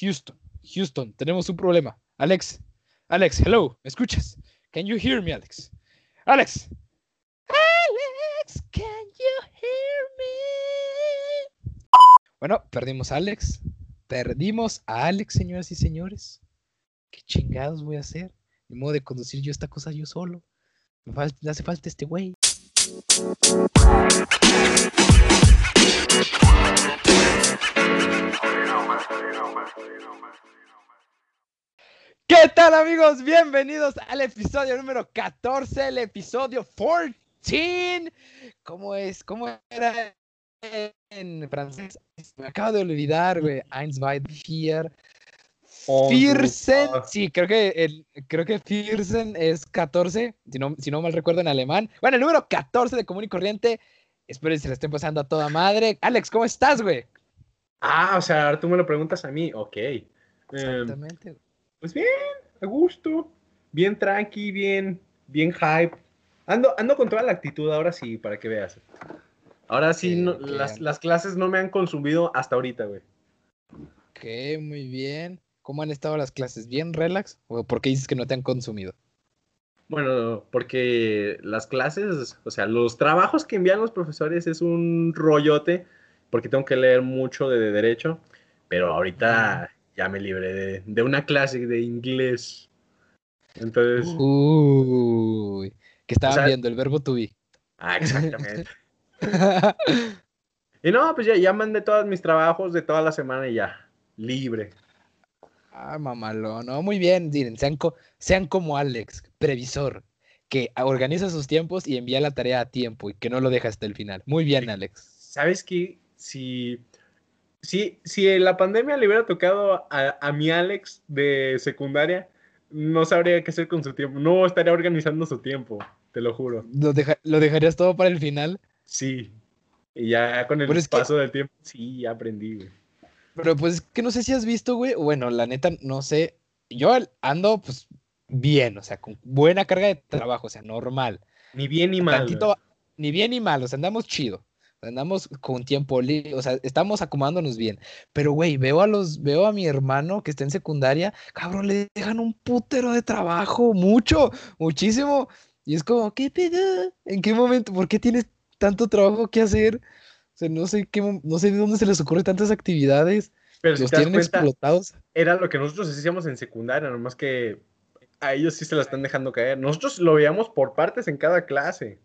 Houston, Houston, tenemos un problema. Alex, Alex, hello, ¿me escuchas? Can you hear me, Alex? Alex. Alex, can you hear me? Bueno, perdimos a Alex. Perdimos a Alex, señoras y señores. ¿Qué chingados voy a hacer? De modo de conducir yo esta cosa yo solo. Me, me hace falta este güey. ¿Qué tal amigos? Bienvenidos al episodio número 14, el episodio 14. ¿Cómo es? ¿Cómo era en francés? Me acabo de olvidar, güey. Eins, zwei, vier. Firsen, sí, creo que, el, creo que Firsen es 14, si no, si no mal recuerdo en alemán. Bueno, el número 14 de Común y Corriente. Espero que se le esté pasando a toda madre. Alex, ¿cómo estás, güey? Ah, o sea, ahora tú me lo preguntas a mí, ok. Exactamente. pues bien, a gusto, bien tranqui, bien, bien hype. Ando, ando con toda la actitud ahora sí, para que veas. Ahora sí, Okay, no- las, las clases no me han consumido hasta ahorita, güey. Ok, muy bien. ¿Cómo han estado las clases? ¿Bien relax? ¿O por qué dices que no te han consumido? Bueno, porque las clases, o sea, los trabajos que envían los profesores es un rollote, porque tengo que leer mucho de, de derecho, pero ahorita ya me libré de, de una clase de inglés. Entonces, Uy, que estaban sea- viendo el verbo to be. ah, exactamente. Y no, pues ya, ya mandé todos mis trabajos de toda la semana y ya, libre. ah, mamalón, no, muy bien, miren, sean, co- sean como Alex, previsor, que organiza sus tiempos y envía la tarea a tiempo y que no lo deja hasta el final. Muy bien, Alex. ¿Sabes qué? Si, si, si la pandemia le hubiera tocado a, a mi Alex de secundaria, no sabría qué hacer con su tiempo. No estaría organizando su tiempo, te lo juro. ¿Lo, deja- lo dejarías todo para el final? Sí. Y ya con el que- paso del tiempo, sí, ya aprendí, güey. Pero pues es que no sé si has visto, güey. Bueno, la neta, no sé. Yo ando, pues, bien, o sea, con buena carga de trabajo, o sea, normal. Ni bien ni mal. Tantito, ni bien ni mal, o sea, andamos chido. Andamos con tiempo libre, o sea, estamos acomodándonos bien. Pero, güey, veo a los, veo a mi hermano que está en secundaria, cabrón, le dejan un putero de trabajo, mucho, muchísimo. Y es como, ¿qué pedo? ¿En qué momento? ¿Por qué tienes tanto trabajo que hacer? O sea, no sé qué, no sé de dónde se les ocurre tantas actividades. Pero si Los das tienen cuenta, explotados. era lo que nosotros hacíamos en secundaria, nomás que a ellos sí se la están dejando caer. Nosotros lo veíamos por partes en cada clase.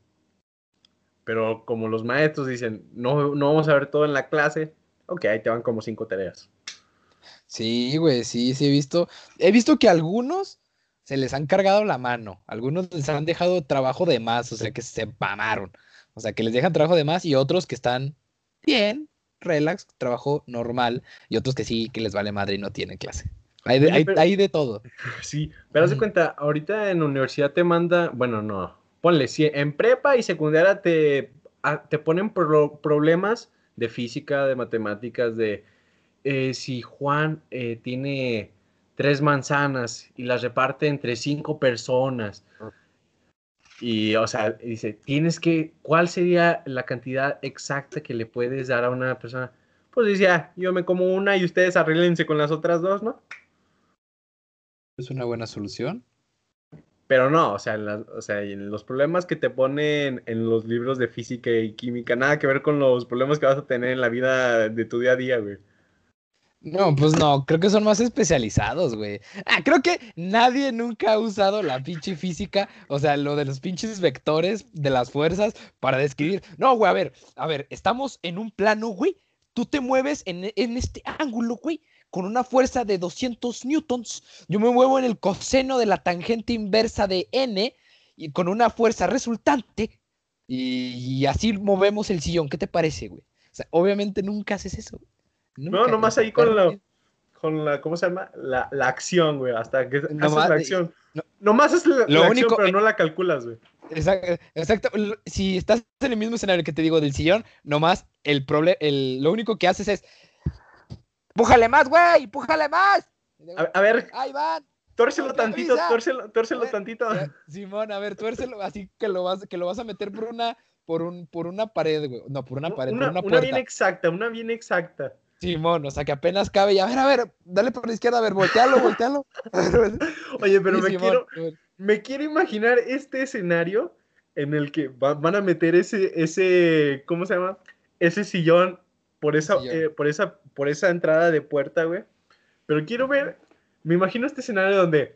Pero como los maestros dicen, no, no vamos a ver todo en la clase, ok, ahí te van como cinco tareas. Sí, güey, sí, sí he visto. He visto que algunos se les han cargado la mano, algunos les han dejado trabajo de más, o sea, que se mamaron. O sea, que les dejan trabajo de más y otros que están bien, relax, trabajo normal, y otros que sí, que les vale madre y no tienen clase. Hay de, Oye, hay- pero- hay de todo. Sí, pero haz de cuenta, ahorita en universidad te manda, bueno, no, ponle, si en prepa y secundaria te, a- te ponen pro- problemas de física, de matemáticas, de eh, si Juan eh, tiene tres manzanas y las reparte entre cinco personas. Y, o sea, dice, tienes que, ¿cuál sería la cantidad exacta que le puedes dar a una persona? Pues dice, "Ah, yo me como una y ustedes arréglense con las otras dos, ¿no? Es una buena solución. Pero no, o sea, en las- o sea, en los problemas que te ponen en los libros de física y química, nada que ver con los problemas que vas a tener en la vida de tu día a día, güey. No, pues no, creo que son más especializados, güey. Ah, creo que nadie nunca ha usado la pinche física, o sea, lo de los pinches vectores de las fuerzas para describir. No, güey, a ver, a ver, estamos en un plano, güey. Tú te mueves en, en este ángulo, güey, con una fuerza de 200 newtons. Yo me muevo en el coseno de la tangente inversa de n y con una fuerza resultante. Y, y así movemos el sillón. ¿Qué te parece, güey? O sea, obviamente nunca haces eso. güey. No, Nunca, nomás ahí con la, con la, ¿cómo se llama? La, la acción, güey, hasta que haces Nomás- la acción. no- Nomás haces la, Lo la acción, único- pero no la calculas, güey. Exacto, exacto. Si estás en el mismo escenario que te digo del sillón, nomás el problema, el, lo único que haces es. ¡Pújale más, güey! ¡Pújale más! A, a ver, ¡Ahí van! no te tantito, A ver, tantito. Ya, Simón, a ver, tuércelo así que lo vas, que lo vas a meter por una, por un, por una pared, güey. No, por una pared, Una, por una una puerta. bien exacta, una bien exacta. Simón, o sea que apenas cabe y a ver, a ver, dale por la izquierda, a ver, voltealo, voltealo. Oye, pero me quiero, me quiero imaginar este escenario en el que van a meter ese, ese, ¿cómo se llama? Ese sillón por esa, eh, por esa, por esa entrada de puerta, güey. Pero quiero ver, me imagino este escenario donde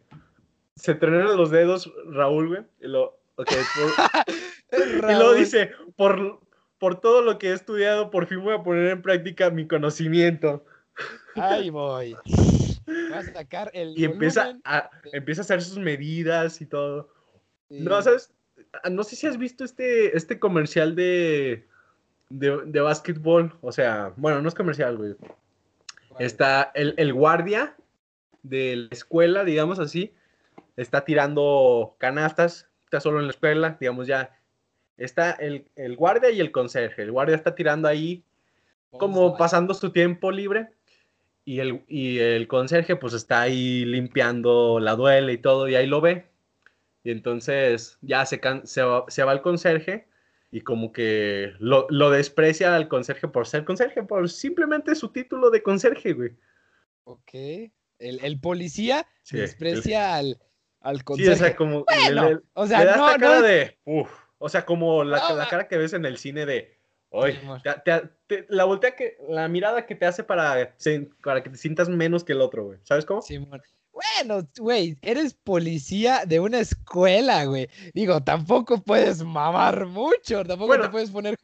se trenan los dedos Raúl, güey. Y, lo, y luego dice, por, por todo lo que he estudiado, por fin voy a poner en práctica mi conocimiento. Ahí voy. Voy a sacar el. Y empieza a, empieza a hacer sus medidas y todo. No, ¿sabes? Ah, no sé si has visto este, este comercial de, de, de básquetbol. O sea, bueno, no es comercial, güey. Está el, el guardia de la escuela, digamos así, está tirando canastas, está solo en la escuela, digamos ya está el, guardia y el conserje. El guardia está tirando ahí como pasando su tiempo libre y el, y el conserje pues está ahí limpiando la duela y todo y ahí lo ve. Y entonces ya se, se, va, se va el conserje y como que lo, desprecia al conserje por ser conserje, por simplemente su título de conserje, güey. Ok. El, policía desprecia al, al conserje. Sí, o sea, como... o sea, no, cara de... O sea, como la, la, cara que ves en el cine de, oye, la voltea que, la mirada que te hace para, para que te sientas menos que el otro, güey. ¿Sabes cómo? Sí, bueno, güey, eres policía de una escuela, güey. Digo, tampoco puedes mamar mucho, tampoco te puedes poner.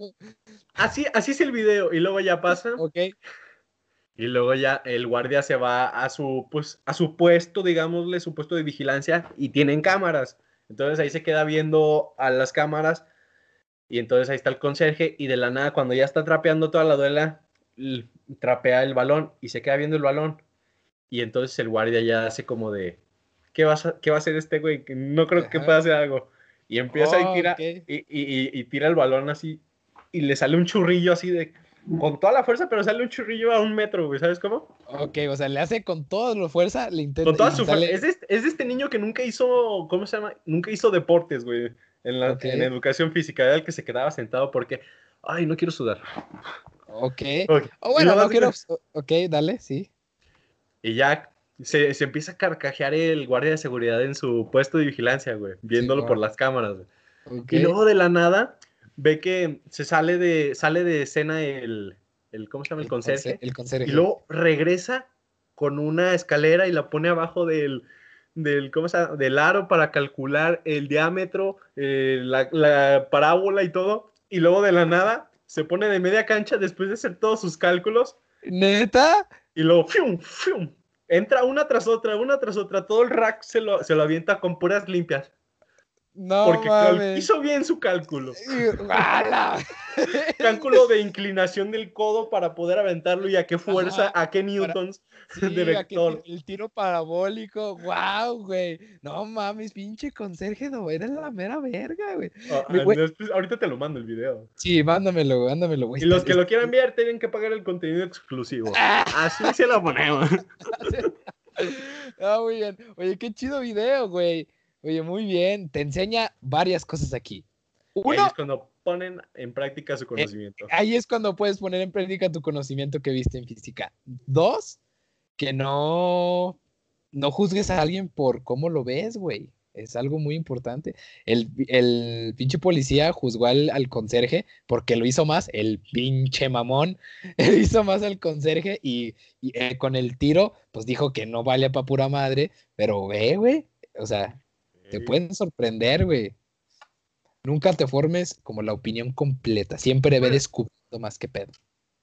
Así, así es el video, y luego ya pasa. Ok. Y luego ya el guardia se va a su, pues, a su puesto, digámosle, su puesto de vigilancia, y tienen cámaras. Entonces ahí se queda viendo a las cámaras y entonces ahí está el conserje y de la nada cuando ya está trapeando toda la duela, trapea el balón y se queda viendo el balón y entonces el guardia ya hace como de, ¿qué va a, qué va a hacer este güey? No creo que pueda hacer algo. Y empieza y, tira, y, tira el balón así y le sale un churrillo así de con toda la fuerza, pero sale un churrillo a un metro, güey, ¿sabes cómo? Ok, o sea, le hace con toda la fuerza, le intenta. Con toda su fuerza. Es, de, es, este niño que nunca hizo, ¿cómo se llama? Nunca hizo deportes, güey, en la en educación física. Era el que se quedaba sentado porque, ay, no quiero sudar. Ok. Oh, bueno, no quiero. Ok, dale, sí. Y ya se, se, empieza a carcajear el guardia de seguridad en su puesto de vigilancia, güey, viéndolo por las cámaras, güey. Y luego de la nada ve que se sale de, sale de escena el, el ¿cómo se llama? El, conserje. El conserje. Y luego regresa con una escalera y la pone abajo del, del, ¿cómo se llama? del aro para calcular el diámetro, eh, la, la, parábola y todo. Y luego de la nada se pone de media cancha después de hacer todos sus cálculos. ¿Neta? Y luego, ¡fium, fium! Entra una tras otra, una tras otra. Todo el rack se lo, se lo avienta con puras limpias. No, porque hizo bien su cálculo. cálculo de inclinación del codo para poder aventarlo y a qué fuerza, a qué newtons de vector. el tiro parabólico, wow, güey. No mames, pinche conserje no eres la mera verga, güey. Ah, ahorita te lo mando el video. Sí, mándamelo, mándamelo, güey. Y los que lo quieran ver tienen que pagar el contenido exclusivo. Así se lo ponemos. ah, muy bien. Oye, qué chido video, güey. Oye, muy bien. Te enseña varias cosas aquí. Uno, ahí es cuando ponen en práctica su eh, conocimiento. ahí es cuando puedes poner en práctica tu conocimiento que viste en física. Dos, que no, no juzgues a alguien por cómo lo ves, güey. Es algo muy importante. El, el pinche policía juzgó al, al, conserje porque lo hizo más, el pinche mamón, él hizo más al conserje y, eh, con el tiro, pues dijo que no vale para pura madre, pero ve, güey, o sea, te pueden sorprender, güey. Nunca te formes como la opinión completa. Siempre ve descubriendo más que pedo.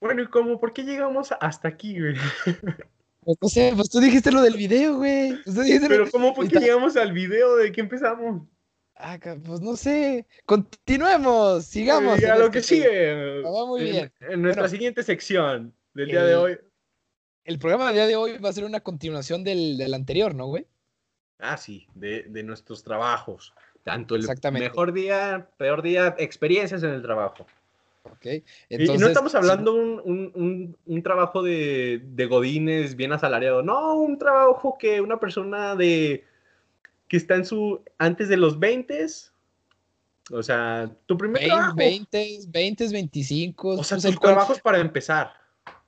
Bueno, ¿y cómo? ¿Por qué llegamos hasta aquí, güey? Pues no sé, pues tú dijiste lo del video, güey. Pues Pero ¿cómo fue que llegamos al video? ¿De qué empezamos? Ah, pues no sé. Continuemos, sigamos. a lo que este sigue. Va muy bien. En, nuestra siguiente sección del día de hoy. El programa del día de hoy va a ser una continuación del, del anterior, ¿no, güey? Ah, sí, de, nuestros trabajos. Tanto el mejor día, peor día, experiencias en el trabajo. Okay. Entonces, y, no estamos hablando un, un, trabajo de, de, godines bien asalariado, no, un trabajo que una persona de que está en su antes de los 20 o sea, tu primer 20, trabajo. 20, 20, 25. O sea, pues tus trabajos para empezar.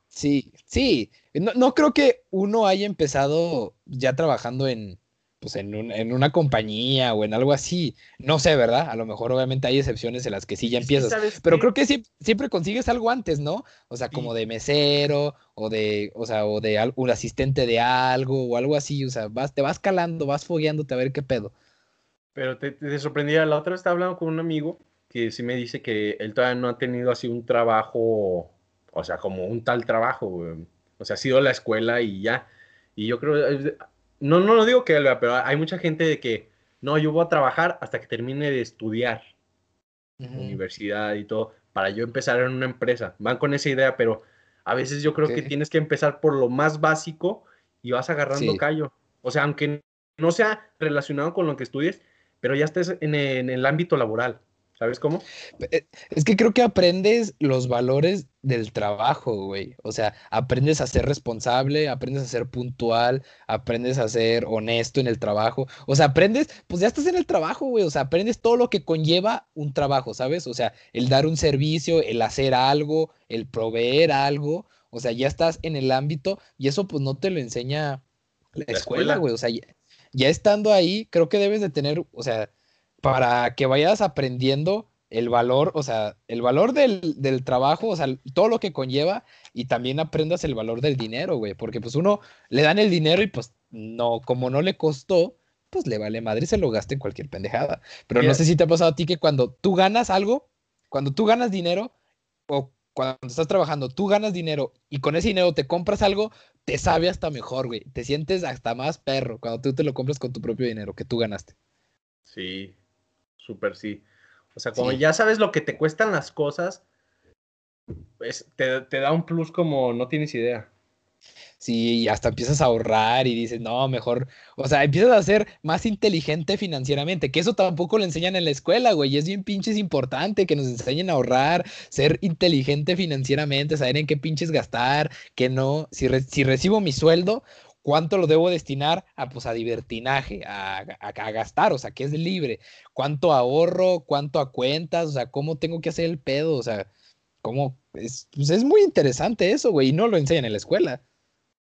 Sí, sí. No, no creo que uno haya empezado ya trabajando en, pues en, en, una compañía o en algo así. No sé, ¿verdad? A lo mejor obviamente hay excepciones en las que sí ya empiezas. pero creo que siempre, consigues algo antes, ¿no? O sea, como de mesero o de, o sea, o de un asistente de algo o algo así. O sea, vas, te vas calando, vas fogueándote a ver qué pedo. Pero te, te sorprendía, la otra vez estaba hablando con un amigo que sí me dice que él todavía no ha tenido así un trabajo, o sea, como un tal trabajo, O sea, ha sido la escuela y ya. Y yo creo, no, no lo digo que pero hay mucha gente de que, no, yo voy a trabajar hasta que termine de estudiar universidad y todo, para yo empezar en una empresa. Van con esa idea, pero a veces yo creo que tienes que empezar por lo más básico y vas agarrando callo. O sea, aunque no sea relacionado con lo que estudies, pero ya estés en el ámbito laboral. ¿Sabes cómo? Eh, es que creo que aprendes los valores del trabajo, güey. O sea, aprendes a ser responsable, aprendes a ser puntual, aprendes a ser honesto en el trabajo. O sea, aprendes, pues ya estás en el trabajo, güey. O sea, aprendes todo lo que conlleva un trabajo, ¿sabes? O sea, el dar un servicio, el hacer algo, el proveer algo. O sea, ya estás en el ámbito y eso pues no te lo enseña la, escuela, güey. O sea, ya estando ahí, creo que debes de tener, o sea, para que vayas aprendiendo el valor, o sea, el valor del, trabajo, o sea, todo lo que conlleva y también aprendas el valor del dinero, güey, porque pues uno le dan el dinero y pues no, como no le costó, pues le vale madre y se lo gasta en cualquier pendejada. Pero no sé si te ha pasado a ti que cuando tú ganas algo, cuando tú ganas dinero o cuando estás trabajando, tú ganas dinero y con ese dinero te compras algo, te sabe hasta mejor, güey. Te sientes hasta más perro cuando tú te lo compras con tu propio dinero que tú ganaste. Sí, súper sí. O sea, como ya sabes lo que te cuestan las cosas, pues te, da un plus como no tienes idea. Sí, y hasta empiezas a ahorrar y dices, no, mejor, o sea, empiezas a ser más inteligente financieramente, que eso tampoco lo enseñan en la escuela, güey, y es bien pinches importante que nos enseñen a ahorrar, ser inteligente financieramente, saber en qué pinches gastar, que no, si, si recibo mi sueldo, ¿Cuánto lo debo destinar a, pues, a divertinaje, a, gastar? O sea, que es libre. ¿Cuánto ahorro? ¿Cuánto a cuentas? O sea, ¿cómo tengo que hacer el pedo? O sea, ¿cómo? Es, pues, es muy interesante eso, güey, y no lo enseñan en la escuela.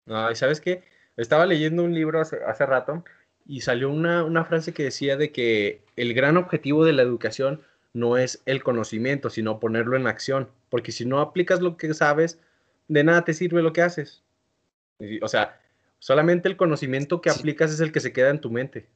No, ¿sabes qué? Estaba leyendo un libro hace, rato y salió una, una frase que decía de que el gran objetivo de la educación no es el conocimiento, sino ponerlo en acción. Porque si no aplicas lo que sabes, de nada te sirve lo que haces. O sea, Solamente el conocimiento que aplicas es el que se queda en tu mente.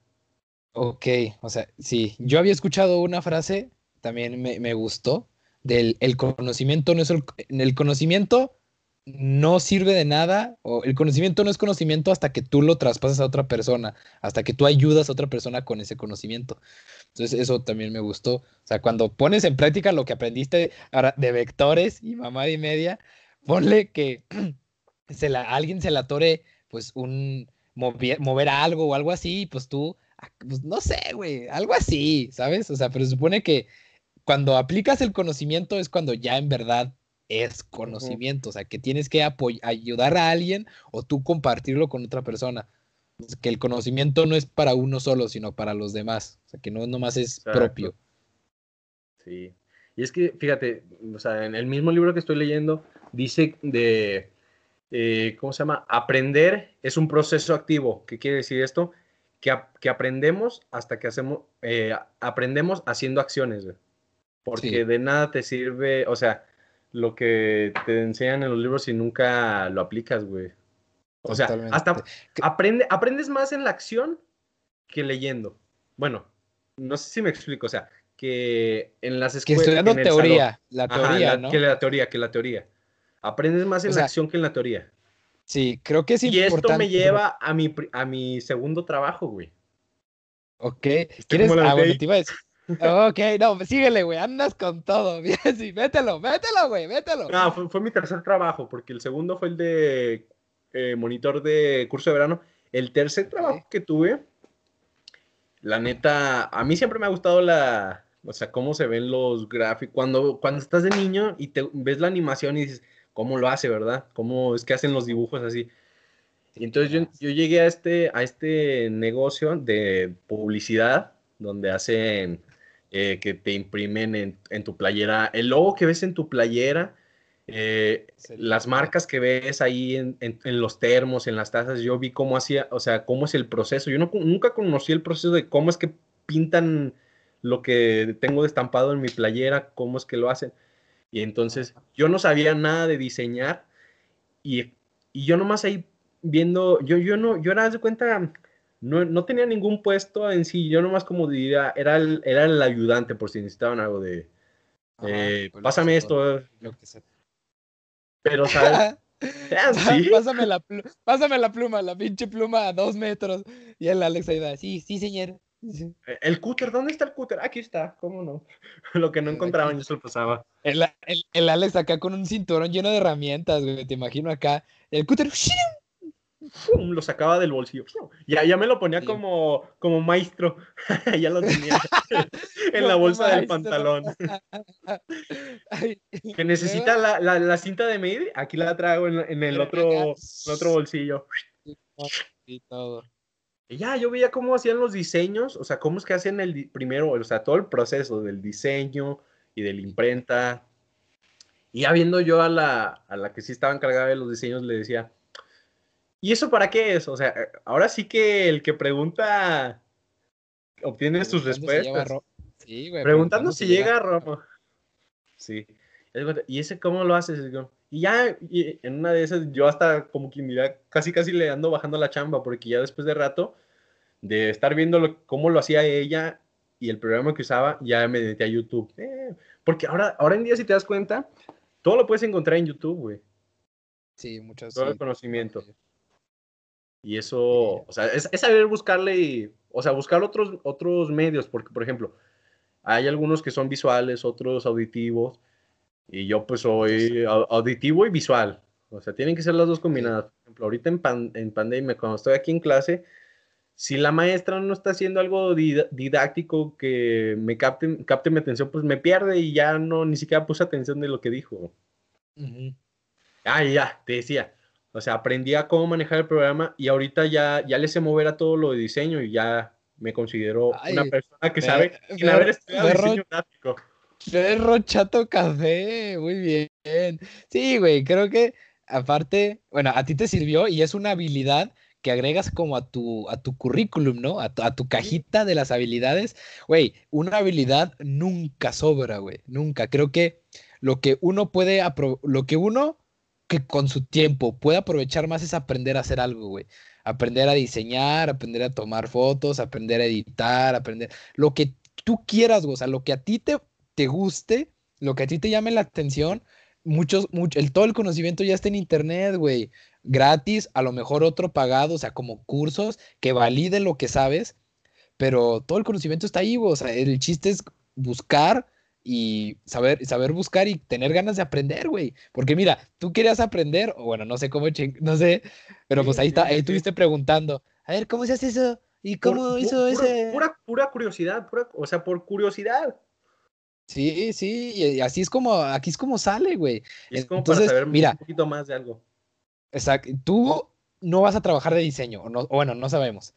Ok, o sea, sí. Yo había escuchado una frase, también me, gustó, del el conocimiento no es el, el conocimiento no sirve de nada, o el conocimiento no es conocimiento hasta que tú lo traspasas a otra persona, hasta que tú ayudas a otra persona con ese conocimiento. Entonces, eso también me gustó. O sea, cuando pones en práctica lo que aprendiste ahora de vectores y mamá y media, ponle que se la, alguien se la tore pues un mover, algo o algo así, pues tú, pues no sé, güey, algo así, ¿sabes? O sea, pero se supone que cuando aplicas el conocimiento es cuando ya en verdad es conocimiento, o sea, que tienes que ayudar a alguien o tú compartirlo con otra persona. Que el conocimiento no es para uno solo, sino para los demás, o sea, que no nomás es propio. Sí. Y es que, fíjate, o sea, en el mismo libro que estoy leyendo, dice de eh, ¿cómo se llama? Aprender es un proceso activo. ¿Qué quiere decir esto? Que, que aprendemos hasta que hacemos, eh, aprendemos haciendo acciones, Porque de nada te sirve, o sea, lo que te enseñan en los libros si nunca lo aplicas, güey. O sea, hasta aprende, aprendes más en la acción que leyendo. Bueno, no sé si me explico, o sea, que en las escuelas... Que estudiando teoría, la teoría, ¿no? Que la teoría, que la teoría. Aprendes más en la acción que en la teoría. Sí, creo que es y importante. Y esto me lleva a mi, a mi segundo trabajo, güey. Ok. ¿Quieres? Ah, bueno, te iba a decir. Ok, no, síguele, güey, andas con todo. Sí, mételo, mételo, güey, mételo. No, fue, mi tercer trabajo, porque el segundo fue el de eh, monitor de curso de verano. El tercer trabajo que tuve, la neta, a mí siempre me ha gustado la, o sea, cómo se ven los gráficos. Cuando, cuando estás de niño y te ves la animación y dices, cómo lo hace, ¿verdad? ¿Cómo es que hacen los dibujos así? Y entonces yo, llegué a este, a este negocio de publicidad donde hacen eh, que te imprimen en, tu playera, el logo que ves en tu playera, Eh, las marcas que ves ahí en, los termos, en las tazas, yo vi cómo hacía, o sea, cómo es el proceso. Yo nunca conocí el proceso de cómo es que pintan lo que tengo estampado en mi playera, cómo es que lo hacen. Y entonces yo no sabía nada de diseñar y, y yo nomás ahí viendo, yo, yo no, yo era de cuenta, no, no, tenía ningún puesto en sí, yo nomás como diría, era el, era el ayudante por si necesitaban algo de, eh, pues pásame esto. Lo que Pero, ¿sabes? Ah, pásame, la pluma, pásame la pluma, la pinche pluma a dos metros. Y el Alex ahí va, sí, sí, señor. Eh, el cúter, ¿dónde está el cúter? Aquí está, ¿cómo no? Lo que no encontraban yo se lo pasaba. El, el, el, Alex acá con un cinturón lleno de herramientas, güey, te imagino acá. El cúter, lo sacaba del bolsillo. Ya, ya me lo ponía como, como maestro. ya lo tenía en la bolsa del pantalón. que necesita la, la, cinta de medir, aquí la traigo en, el otro, otro bolsillo. Y todo. Y ya, yo veía cómo hacían los diseños, o sea, cómo es que hacen el primero, o sea, todo el proceso del diseño y de la imprenta. Y ya viendo yo a la, a la que sí estaba encargada de los diseños, le decía, ¿Y eso para qué es? O sea, eh, ahora sí que el que pregunta obtiene sus respuestas. Sí, güey. Preguntando si llega a Roma. Sí. ¿Y ese cómo lo haces? Y ya en una de esas, yo hasta como quien mira, casi casi le ando bajando la chamba, porque ya después de rato de estar viendo cómo lo hacía ella y el programa que usaba, ya me metí a YouTube. Eh, porque ahora, ahora en día, si te das cuenta, todo lo puedes encontrar en YouTube, güey. Sí, muchas Todo el conocimiento. Y eso, o sea, es, saber buscarle, y, o sea, buscar otros, otros medios, porque, por ejemplo, hay algunos que son visuales, otros auditivos, y yo pues soy auditivo y visual. O sea, tienen que ser las dos combinadas. Por ejemplo, ahorita en, en pandemia, cuando estoy aquí en clase, si la maestra no está haciendo algo didáctico que me capte, capte mi atención, pues me pierde y ya no, ni siquiera puse atención de lo que dijo. Ah, ya, te decía, o sea, aprendí a cómo manejar el programa y ahorita ya, ya le sé mover a todo lo de diseño y ya me considero una persona que sabe sin haber estudiado diseño gráfico. Perro chato café, muy bien. Sí, güey, creo que aparte, bueno, a ti te sirvió y es una habilidad que agregas como a tu, a tu currículum, ¿no? A tu, a tu cajita de las habilidades. Güey, una habilidad nunca sobra, güey, nunca. Creo que lo que uno puede, lo que uno que con su tiempo puede aprovechar más es aprender a hacer algo, güey. Aprender a diseñar, aprender a tomar fotos, aprender a editar, aprender lo que tú quieras, güey. O sea, lo que a ti te, te guste, lo que a ti te llame la atención, muchos, mucho, el, todo el conocimiento ya está en internet, güey. Gratis, a lo mejor otro pagado, o sea, como cursos que validen lo que sabes, pero todo el conocimiento está ahí, güey. O sea, el chiste es buscar y saber, saber buscar y tener ganas de aprender, güey. Porque mira, tú querías aprender, o bueno, no sé cómo, no sé, pero pues ahí está, ahí estuviste preguntando, a ver, ¿cómo se hace eso? ¿Y cómo hizo ese? Pura, pura curiosidad, o sea, por curiosidad. Sí, sí, y así es como, aquí es como sale, güey. Es como Entonces, para saber mira, un poquito más de algo. Exacto, tú no vas a trabajar de diseño, o, no, bueno, no sabemos.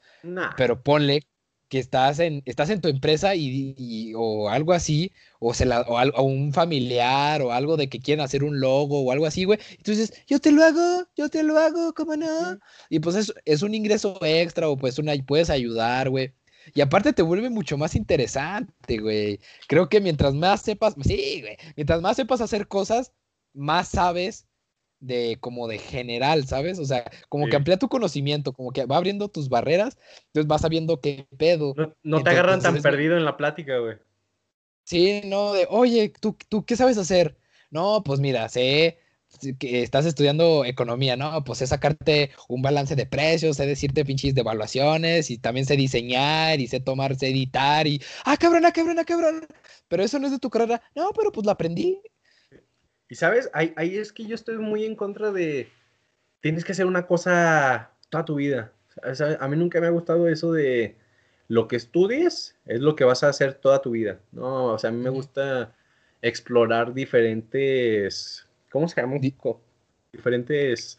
Pero ponle que estás en, estás en tu empresa y, o algo así, o, se la, o, un familiar o algo de que quieren hacer un logo o algo así, güey. Entonces, yo te lo hago, yo te lo hago, ¿cómo no? Y pues es, es un ingreso extra o pues una, puedes ayudar, güey. Y aparte te vuelve mucho más interesante, güey. Creo que mientras más sepas, sí, güey, mientras más sepas hacer cosas, más sabes de como de general, ¿sabes? O sea, como que amplía tu conocimiento, como que va abriendo tus barreras, entonces vas sabiendo qué pedo. No, te agarran tan perdido en la plática, güey. Sí, no, de, oye, ¿tú, ¿tú qué sabes hacer? No, pues mira, sé que estás estudiando economía, ¿no? Pues sé sacarte un balance de precios, sé decirte pinches de evaluaciones y también sé diseñar y sé tomar, sé editar y, ah, cabrón, ah, cabrón, ah, cabrón. Pero eso no es de tu carrera. No, pero pues lo aprendí. Y sabes, ahí, ahí, es que yo estoy muy en contra de, tienes que hacer una cosa toda tu vida. A mí nunca me ha gustado eso de lo que estudies es lo que vas a hacer toda tu vida. No, o sea, a mí me gusta explorar diferentes, ¿cómo se llama? diferentes,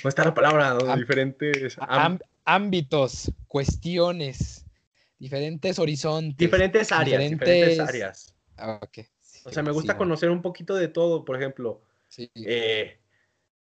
¿cómo está la palabra? diferentes ámbitos, cuestiones, diferentes horizontes. Diferentes áreas, diferentes, áreas. Ah, o sea, me gusta conocer un poquito de todo, por ejemplo. Eh,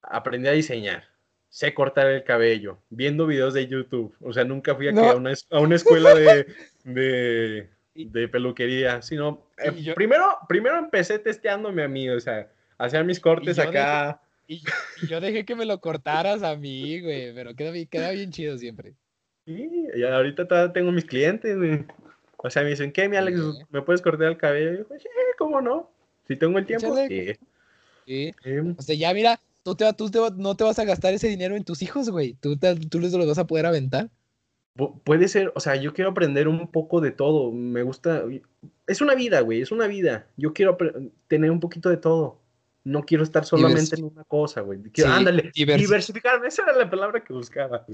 aprendí a diseñar, sé cortar el cabello, viendo videos de YouTube. O sea, nunca fui a, una, a una, escuela de, de, peluquería, sino eh, primero, primero empecé testeándome a mí, o sea, hacía mis cortes acá. y, yo dejé que me lo cortaras a mí, güey, pero queda, queda bien chido siempre. Sí, y ahorita tengo mis clientes, güey. O sea, me dicen, ¿qué, mi Alex? ¿Me puedes cortar el cabello? Y yo, sí, ¿cómo no? Si tengo el tiempo, sí. Sí. O sea, ya mira, tú, te, tú no te vas a gastar ese dinero en tus hijos, güey. Tú, tú les lo vas a poder aventar. puede ser, o sea, yo quiero aprender un poco de todo. Me gusta. Es una vida, güey, es una vida. Yo quiero tener un poquito de todo. No quiero estar solamente en una cosa, güey. ándale, diversificarme. Esa era la palabra que buscaba.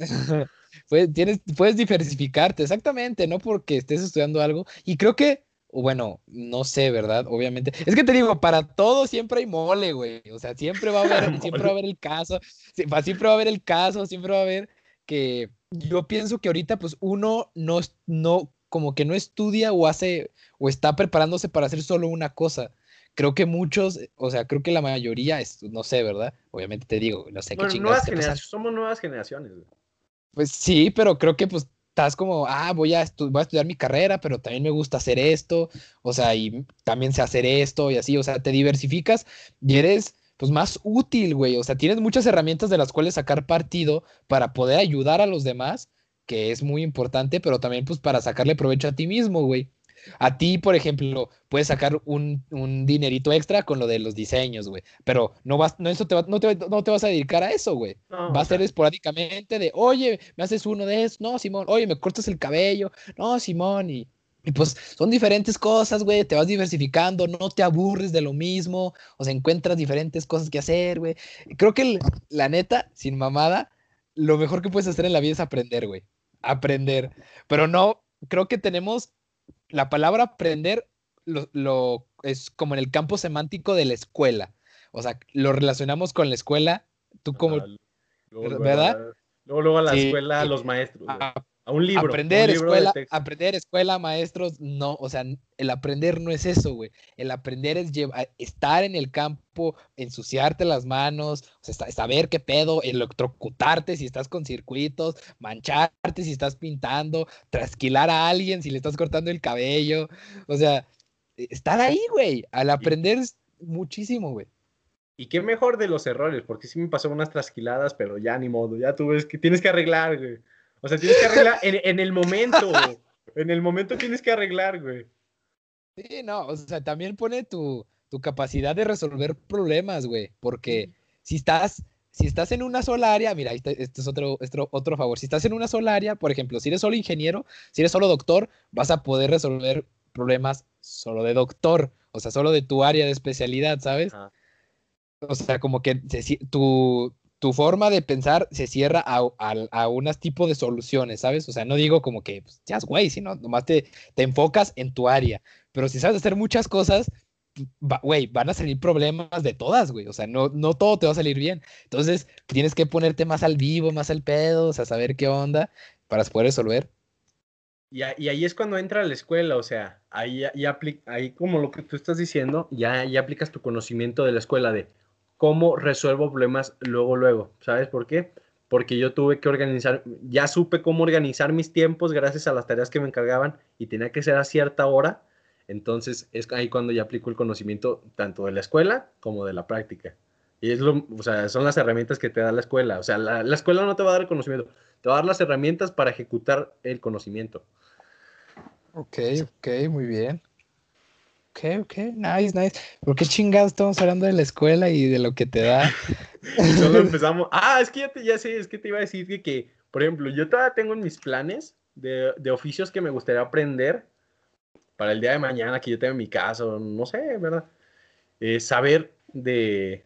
pues, tienes, puedes diversificarte, exactamente, no porque estés estudiando algo. Y creo que bueno, no sé, ¿verdad? Obviamente. Es que te digo, para todo siempre hay mole, güey. O sea, siempre va a haber, siempre va a haber el caso, siempre va a haber el caso, siempre va a haber que yo pienso que ahorita pues uno no, no, como que no estudia o hace, o está preparándose para hacer solo una cosa. Creo que muchos, o sea, creo que la mayoría, es, no sé, ¿verdad? Obviamente te digo, no sé qué chingados. somos nuevas generaciones. Pues sí, pero creo que pues estás como, ah, voy a, voy a estudiar mi carrera, pero también me gusta hacer esto, o sea, y también sé hacer esto y así, o sea, te diversificas y eres pues más útil, güey, o sea, tienes muchas herramientas de las cuales sacar partido para poder ayudar a los demás, que es muy importante, pero también pues para sacarle provecho a ti mismo, güey. A ti, por ejemplo, puedes sacar un, dinerito extra con lo de los diseños, güey. Pero no vas, no, eso te no, te, no te vas a dedicar a eso, güey. va a ser esporádicamente de, oye, me haces uno de esos, no, Simón, oye, me cortas el cabello, no, Simón, y, y pues son diferentes cosas, güey, te vas diversificando, no te aburres de lo mismo, o sea, encuentras diferentes cosas que hacer, güey. Creo que la neta, sin mamada, lo mejor que puedes hacer en la vida es aprender, güey. Aprender. Pero no, creo que tenemos la palabra aprender lo, es como en el campo semántico de la escuela. O sea, lo relacionamos con la escuela. Tú como... ¿Verdad? luego, luego a la escuela, a los maestros. A, un libro. Aprender, escuela, aprender, escuela, maestros, no. O sea, el aprender no es eso, güey. El aprender es estar en el campo, ensuciarte las manos, o sea, saber qué pedo, electrocutarte si estás con circuitos, mancharte si estás pintando, trasquilar a alguien si le estás cortando el cabello. O sea, estar ahí, güey. Al aprender es muchísimo, güey. Y qué mejor de los errores, porque sí me pasó unas trasquiladas, pero ya ni modo, ya tú ves que tienes que arreglar, güey. O sea, tienes que arreglar en, en el momento, en el momento tienes que arreglar, güey. Sí, no, o sea, también pone tu, capacidad de resolver problemas, güey, porque si estás, si estás en una sola área, mira, este, es otro, otro favor, si estás en una sola área, por ejemplo, si eres solo ingeniero, si eres solo doctor, vas a poder resolver problemas solo de doctor, o sea, solo de tu área de especialidad, ¿sabes? O sea, como que tu, tu forma de pensar se cierra a, a, unas tipo de soluciones, ¿sabes? O sea, no digo como que pues, seas güey, sino nomás te, te enfocas en tu área. Pero si sabes hacer muchas cosas, güey, van a salir problemas de todas, güey. O sea, no, no todo te va a salir bien. Entonces, tienes que ponerte más al vivo, más al pedo, o sea, saber qué onda para poder resolver. Y, y ahí es cuando entra la escuela, o sea, ahí, ahí como lo que tú estás diciendo, ya, ya aplicas tu conocimiento de la escuela de cómo resuelvo problemas luego, luego. ¿Sabes por qué? Porque yo tuve que organizar, ya supe cómo organizar mis tiempos gracias a las tareas que me encargaban y tenía que ser a cierta hora entonces es ahí cuando ya aplico el conocimiento tanto de la escuela como de la práctica. Y es lo, o sea, son las herramientas que te da la escuela. O sea, la, escuela no te va a dar el conocimiento, te va a dar las herramientas para ejecutar el conocimiento. Ok, ok, muy bien. Ok, ok, nice, nice. ¿Por qué chingados estamos hablando de la escuela y de lo que te da? Solo empezamos. Ah, es que ya, te, ya sé, es que te iba a decir que, por ejemplo, yo todavía tengo en mis planes de, de oficios que me gustaría aprender para el día de mañana que yo tenga mi casa, no sé, ¿verdad? Eh, saber de,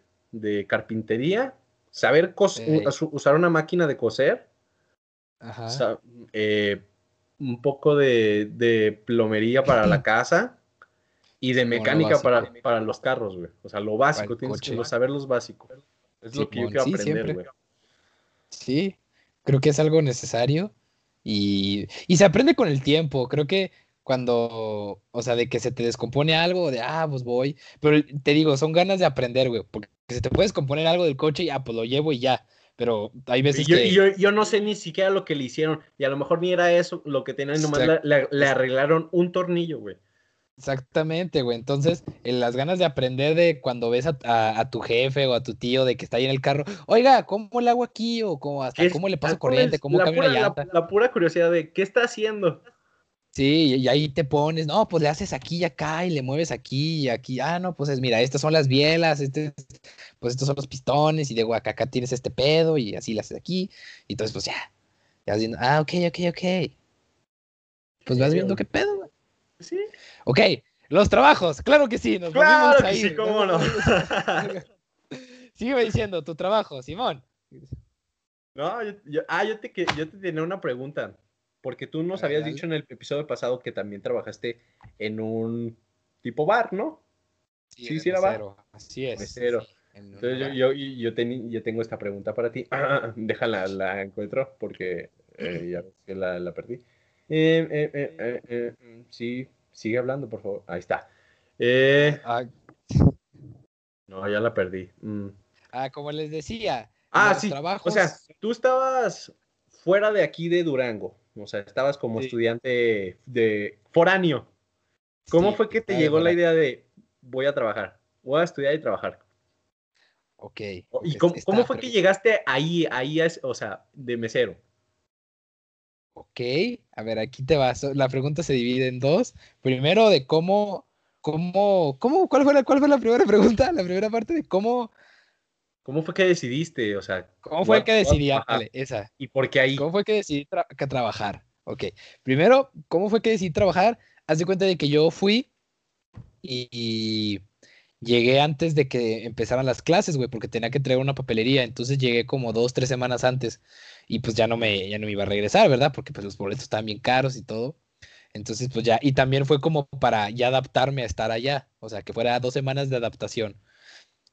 carpintería, saber usar una máquina de coser, eh, un poco de, plomería para la casa y de mecánica para, para, los carros, güey. O sea, lo básico, tienes que saber los básicos. Es lo que yo quiero aprender, güey. Sí, creo que es algo necesario y, y se aprende con el tiempo. Creo que cuando, o sea, de que se te descompone algo, de, ah, pues voy. Pero te digo, son ganas de aprender, güey, porque que se te puedes componer algo del coche, ya, pues lo llevo y ya. Pero hay veces yo, que... Yo, yo, no sé ni siquiera lo que le hicieron. Y a lo mejor ni era eso lo que tenían, nomás le, le, arreglaron un tornillo, güey. Exactamente, güey. Entonces, en las ganas de aprender de cuando ves a, a, tu jefe o a tu tío de que está ahí en el carro, oiga, ¿cómo le hago aquí? O cómo, hasta, ¿cómo le paso corriente? ¿Cómo cambio la llanta? La, pura curiosidad de qué está haciendo. Sí, y ahí te pones, no, pues le haces aquí y acá y le mueves aquí y aquí. Ah, no, pues es, mira, estas son las bielas, este, pues estos son los pistones y digo, acá, acá tienes este pedo y así le haces aquí. Y entonces, pues ya, ya vas viendo, ah, ok, ok, ok. Pues vas viendo qué pedo. Sí. Ok, los trabajos, claro que sí, nos claro ahí. sí, cómo no. Sigue diciendo tu trabajo, Simón. No, yo, ah, yo te, yo te tenía una pregunta. Porque tú nos habías dicho en el episodio pasado que también trabajaste en un tipo bar, ¿no? Sí, sí, era bar. Así es. Mesero. Entonces yo, yo, yo, yo, tengo esta pregunta para ti. déjala, la encuentro porque eh, ya que la, la perdí. Eh, eh, mm, sí, sigue hablando, por favor. Ahí está. Ah. No, ya la perdí. Mm. Ah, como les decía. Ah, sí. O sea, tú estabas fuera de aquí de Durango. O sea, estabas como estudiante de foráneo. ¿Cómo fue que te llegó la idea de voy a trabajar? Voy a estudiar y trabajar. Ok. ¿Y cómo, fue que llegaste ahí, ahí, o sea, de mesero? Ok, a ver, aquí te vas. La pregunta se divide en dos. Primero, de cómo, cómo, cómo, ¿cuál fue la, cuál fue la primera pregunta? La primera parte de cómo. ¿Cómo fue que decidiste? O sea, ¿cómo fue que decidí? esa. ¿Y por qué ahí? ¿Cómo fue que decidí trabajar? Ok. Primero, ¿cómo fue que decidí trabajar? Haz de cuenta de que yo fui y llegué antes de que empezaran las clases, güey, porque tenía que traer una papelería, entonces llegué como dos, tres semanas antes y pues ya no me, ya no me iba a regresar, ¿verdad? Porque pues los boletos estaban bien caros y todo. Entonces pues ya, y también fue como para ya adaptarme a estar allá, o sea, que fuera dos semanas de adaptación.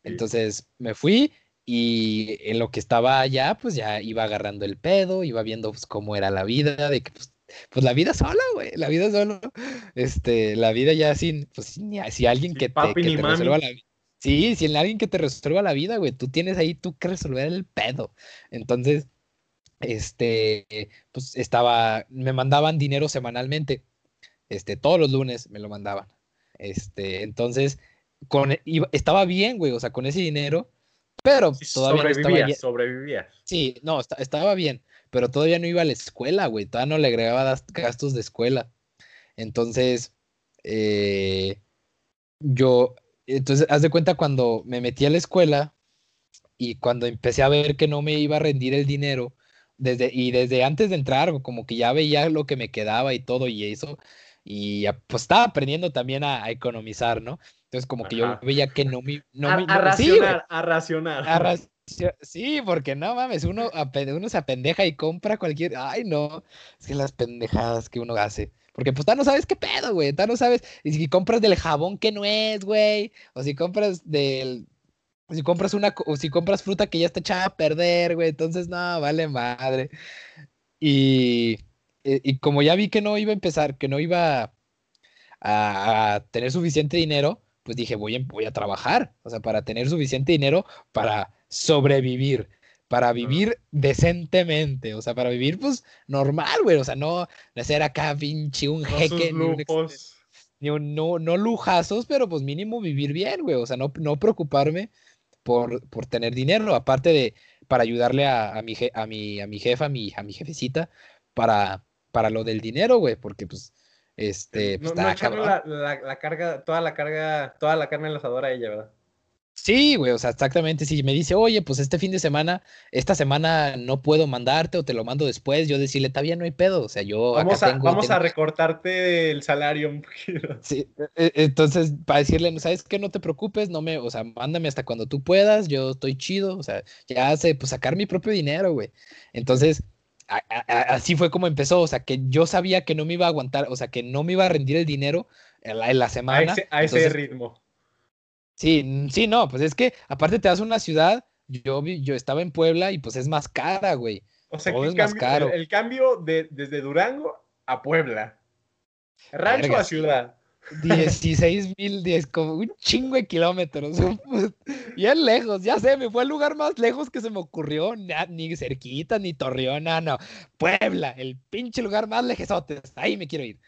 Entonces me fui y en lo que estaba allá, pues ya iba agarrando el pedo, iba viendo pues cómo era la vida, de que pues pues la vida sola, güey, la vida sola, este, la vida ya sin, pues si alguien que te, resuelva la vida. Sí, si alguien que te resuelva la vida, güey, tú tienes ahí tú que resolver el pedo. Entonces, este, pues estaba, me mandaban dinero semanalmente, este, todos los lunes me lo mandaban. Este, entonces, con, estaba bien, güey, o sea, con ese dinero, pero todavía sobrevivía, sobrevivía. Sí, no, estaba bien pero todavía no iba a la escuela, güey, todavía no le agregaba gastos de escuela. Entonces, eh, yo, entonces, haz de cuenta cuando me metí a la escuela y cuando empecé a ver que no me iba a rendir el dinero, desde, y desde antes de entrar, como que ya veía lo que me quedaba y todo y eso, y pues estaba aprendiendo también a, economizar, ¿no? Entonces como que yo veía que no me... No a, me a, racionar, a racionar, a racionar. Sí, porque no mames, uno, uno se apendeja y compra cualquier. Ay, no. Es que las pendejadas que uno hace. Porque pues no sabes qué pedo, güey. no sabes. Y si compras del jabón que no es, güey. O si compras del. Si compras una. O si compras fruta que ya está echada a perder, güey. Entonces, no, vale madre. Y. Y como ya vi que no iba a empezar, que no iba a, tener suficiente dinero, pues dije, voy voy a trabajar. O sea, para tener suficiente dinero para sobrevivir, para vivir decentemente, o sea, para vivir pues normal, güey, o sea, no, ser acá pinche un jeque, ni un, no, no lujazos, pero pues mínimo vivir bien, güey, o sea, no, no preocuparme por, por tener dinero, aparte de para ayudarle a, a, mi, a, mi, a mi jefa, a mi, a mi jefecita, para, para lo del dinero, güey, porque pues, este, pues, no, la, la, carga, toda la carga, toda la carne enlazadora a ella, ¿verdad? Sí, güey, o sea, exactamente. Si me dice, oye, pues este fin de semana, esta semana no puedo mandarte o te lo mando después, yo decirle, está bien, no hay pedo. O sea, yo. Vamos, a, vamos a recortarte el salario un poquito. Sí, e, e, entonces, para decirle, ¿sabes qué? No te preocupes, no me, o sea, mándame hasta cuando tú puedas, yo estoy chido, o sea, ya sé, pues sacar mi propio dinero, güey. Entonces, así fue como empezó, o sea, que yo sabía que no me iba a aguantar, o sea, que no me iba a rendir el dinero en la, semana. A ese, ritmo. Sí, sí, no, pues es que aparte te das una ciudad, yo, yo estaba en Puebla y pues es más cara, güey. O sea, es más caro. El, cambio de, desde Durango a Puebla. Rancho a ciudad. 16 mil, como un chingo de kilómetros. Bien lejos, ya sé, me fue el lugar más lejos que se me ocurrió, ni cerquita, ni Torreón, no, no. Puebla, el pinche lugar más lejesote, ahí me quiero ir.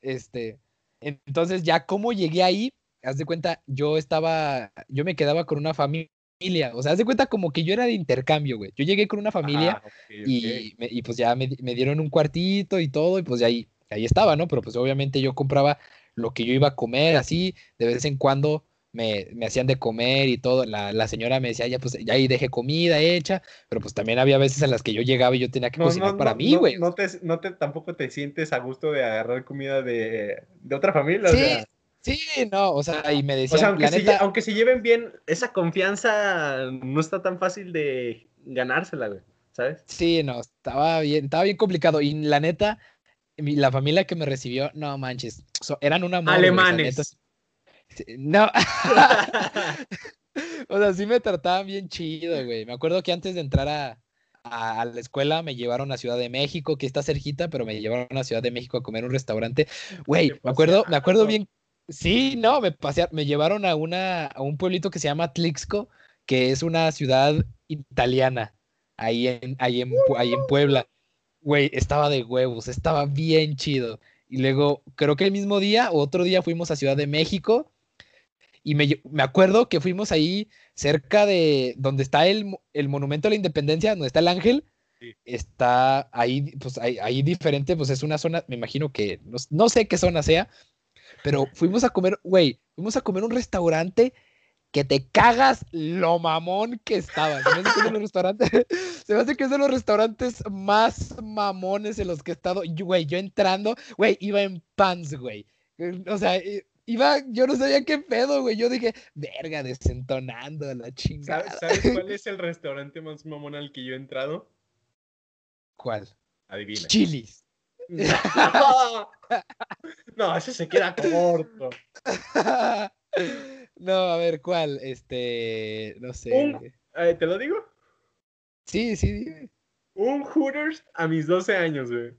Este, entonces ya como llegué ahí, haz de cuenta, yo estaba, yo me quedaba con una familia, o sea, haz de cuenta como que yo era de intercambio, güey. Yo llegué con una familia Y, pues ya me, dieron un cuartito y todo, y pues ya ahí, ahí estaba, ¿no? Pero pues obviamente yo compraba lo que yo iba a comer, así, de vez en cuando me, hacían de comer y todo. La, señora me decía, ya pues ya ahí dejé comida hecha, pero pues también había veces en las que yo llegaba y yo tenía que cocinar para mí, güey. No, te, no te, tampoco te sientes a gusto de agarrar comida de, otra familia, sí. Sí, no, o sea, y me decían, o sea, aunque, se, aunque se lleven bien, esa confianza no está tan fácil de ganársela, güey, ¿sabes? Sí, no, estaba bien, estaba bien complicado. Y la neta, la familia que me recibió, no manches, eran una Alemanes. no. o sea, sí me trataban bien chido, güey. Me acuerdo que antes de entrar a, a, la escuela me llevaron a Ciudad de México, que está cerquita, pero me llevaron a Ciudad de México a comer un restaurante. Güey, me acuerdo, me acuerdo bien. Sí, no, me pasearon, me llevaron a una a un pueblito que se llama Tlixco, que es una ciudad italiana ahí en ahí en, ahí en Puebla güey, estaba de huevos, estaba bien chido. Y luego, creo que el mismo día o otro día fuimos a Ciudad de México y me, acuerdo que fuimos ahí cerca de donde está el, Monumento a la Independencia, donde está el ángel. Está ahí, pues ahí, diferente, pues es una zona, me imagino que, no, no sé qué zona sea, pero fuimos a comer, güey, fuimos a comer un restaurante que te cagas lo mamón que estaba. Se me hace que es de los restaurantes, se me hace que es de los restaurantes más mamones en los que he estado. Güey, yo entrando, güey, iba en pants, güey. O sea, iba, yo no sabía qué pedo, güey. Yo dije, verga, desentonando la chingada. ¿Sabes, cuál es el restaurante más mamón al que yo he entrado? ¿Cuál? Adivina. Chilis. no, ese se queda corto. No, a ver, ¿cuál? Este, no sé. Eh, ¿Te lo digo? Sí, sí, dime. Un Hooters a mis 12 años, güey.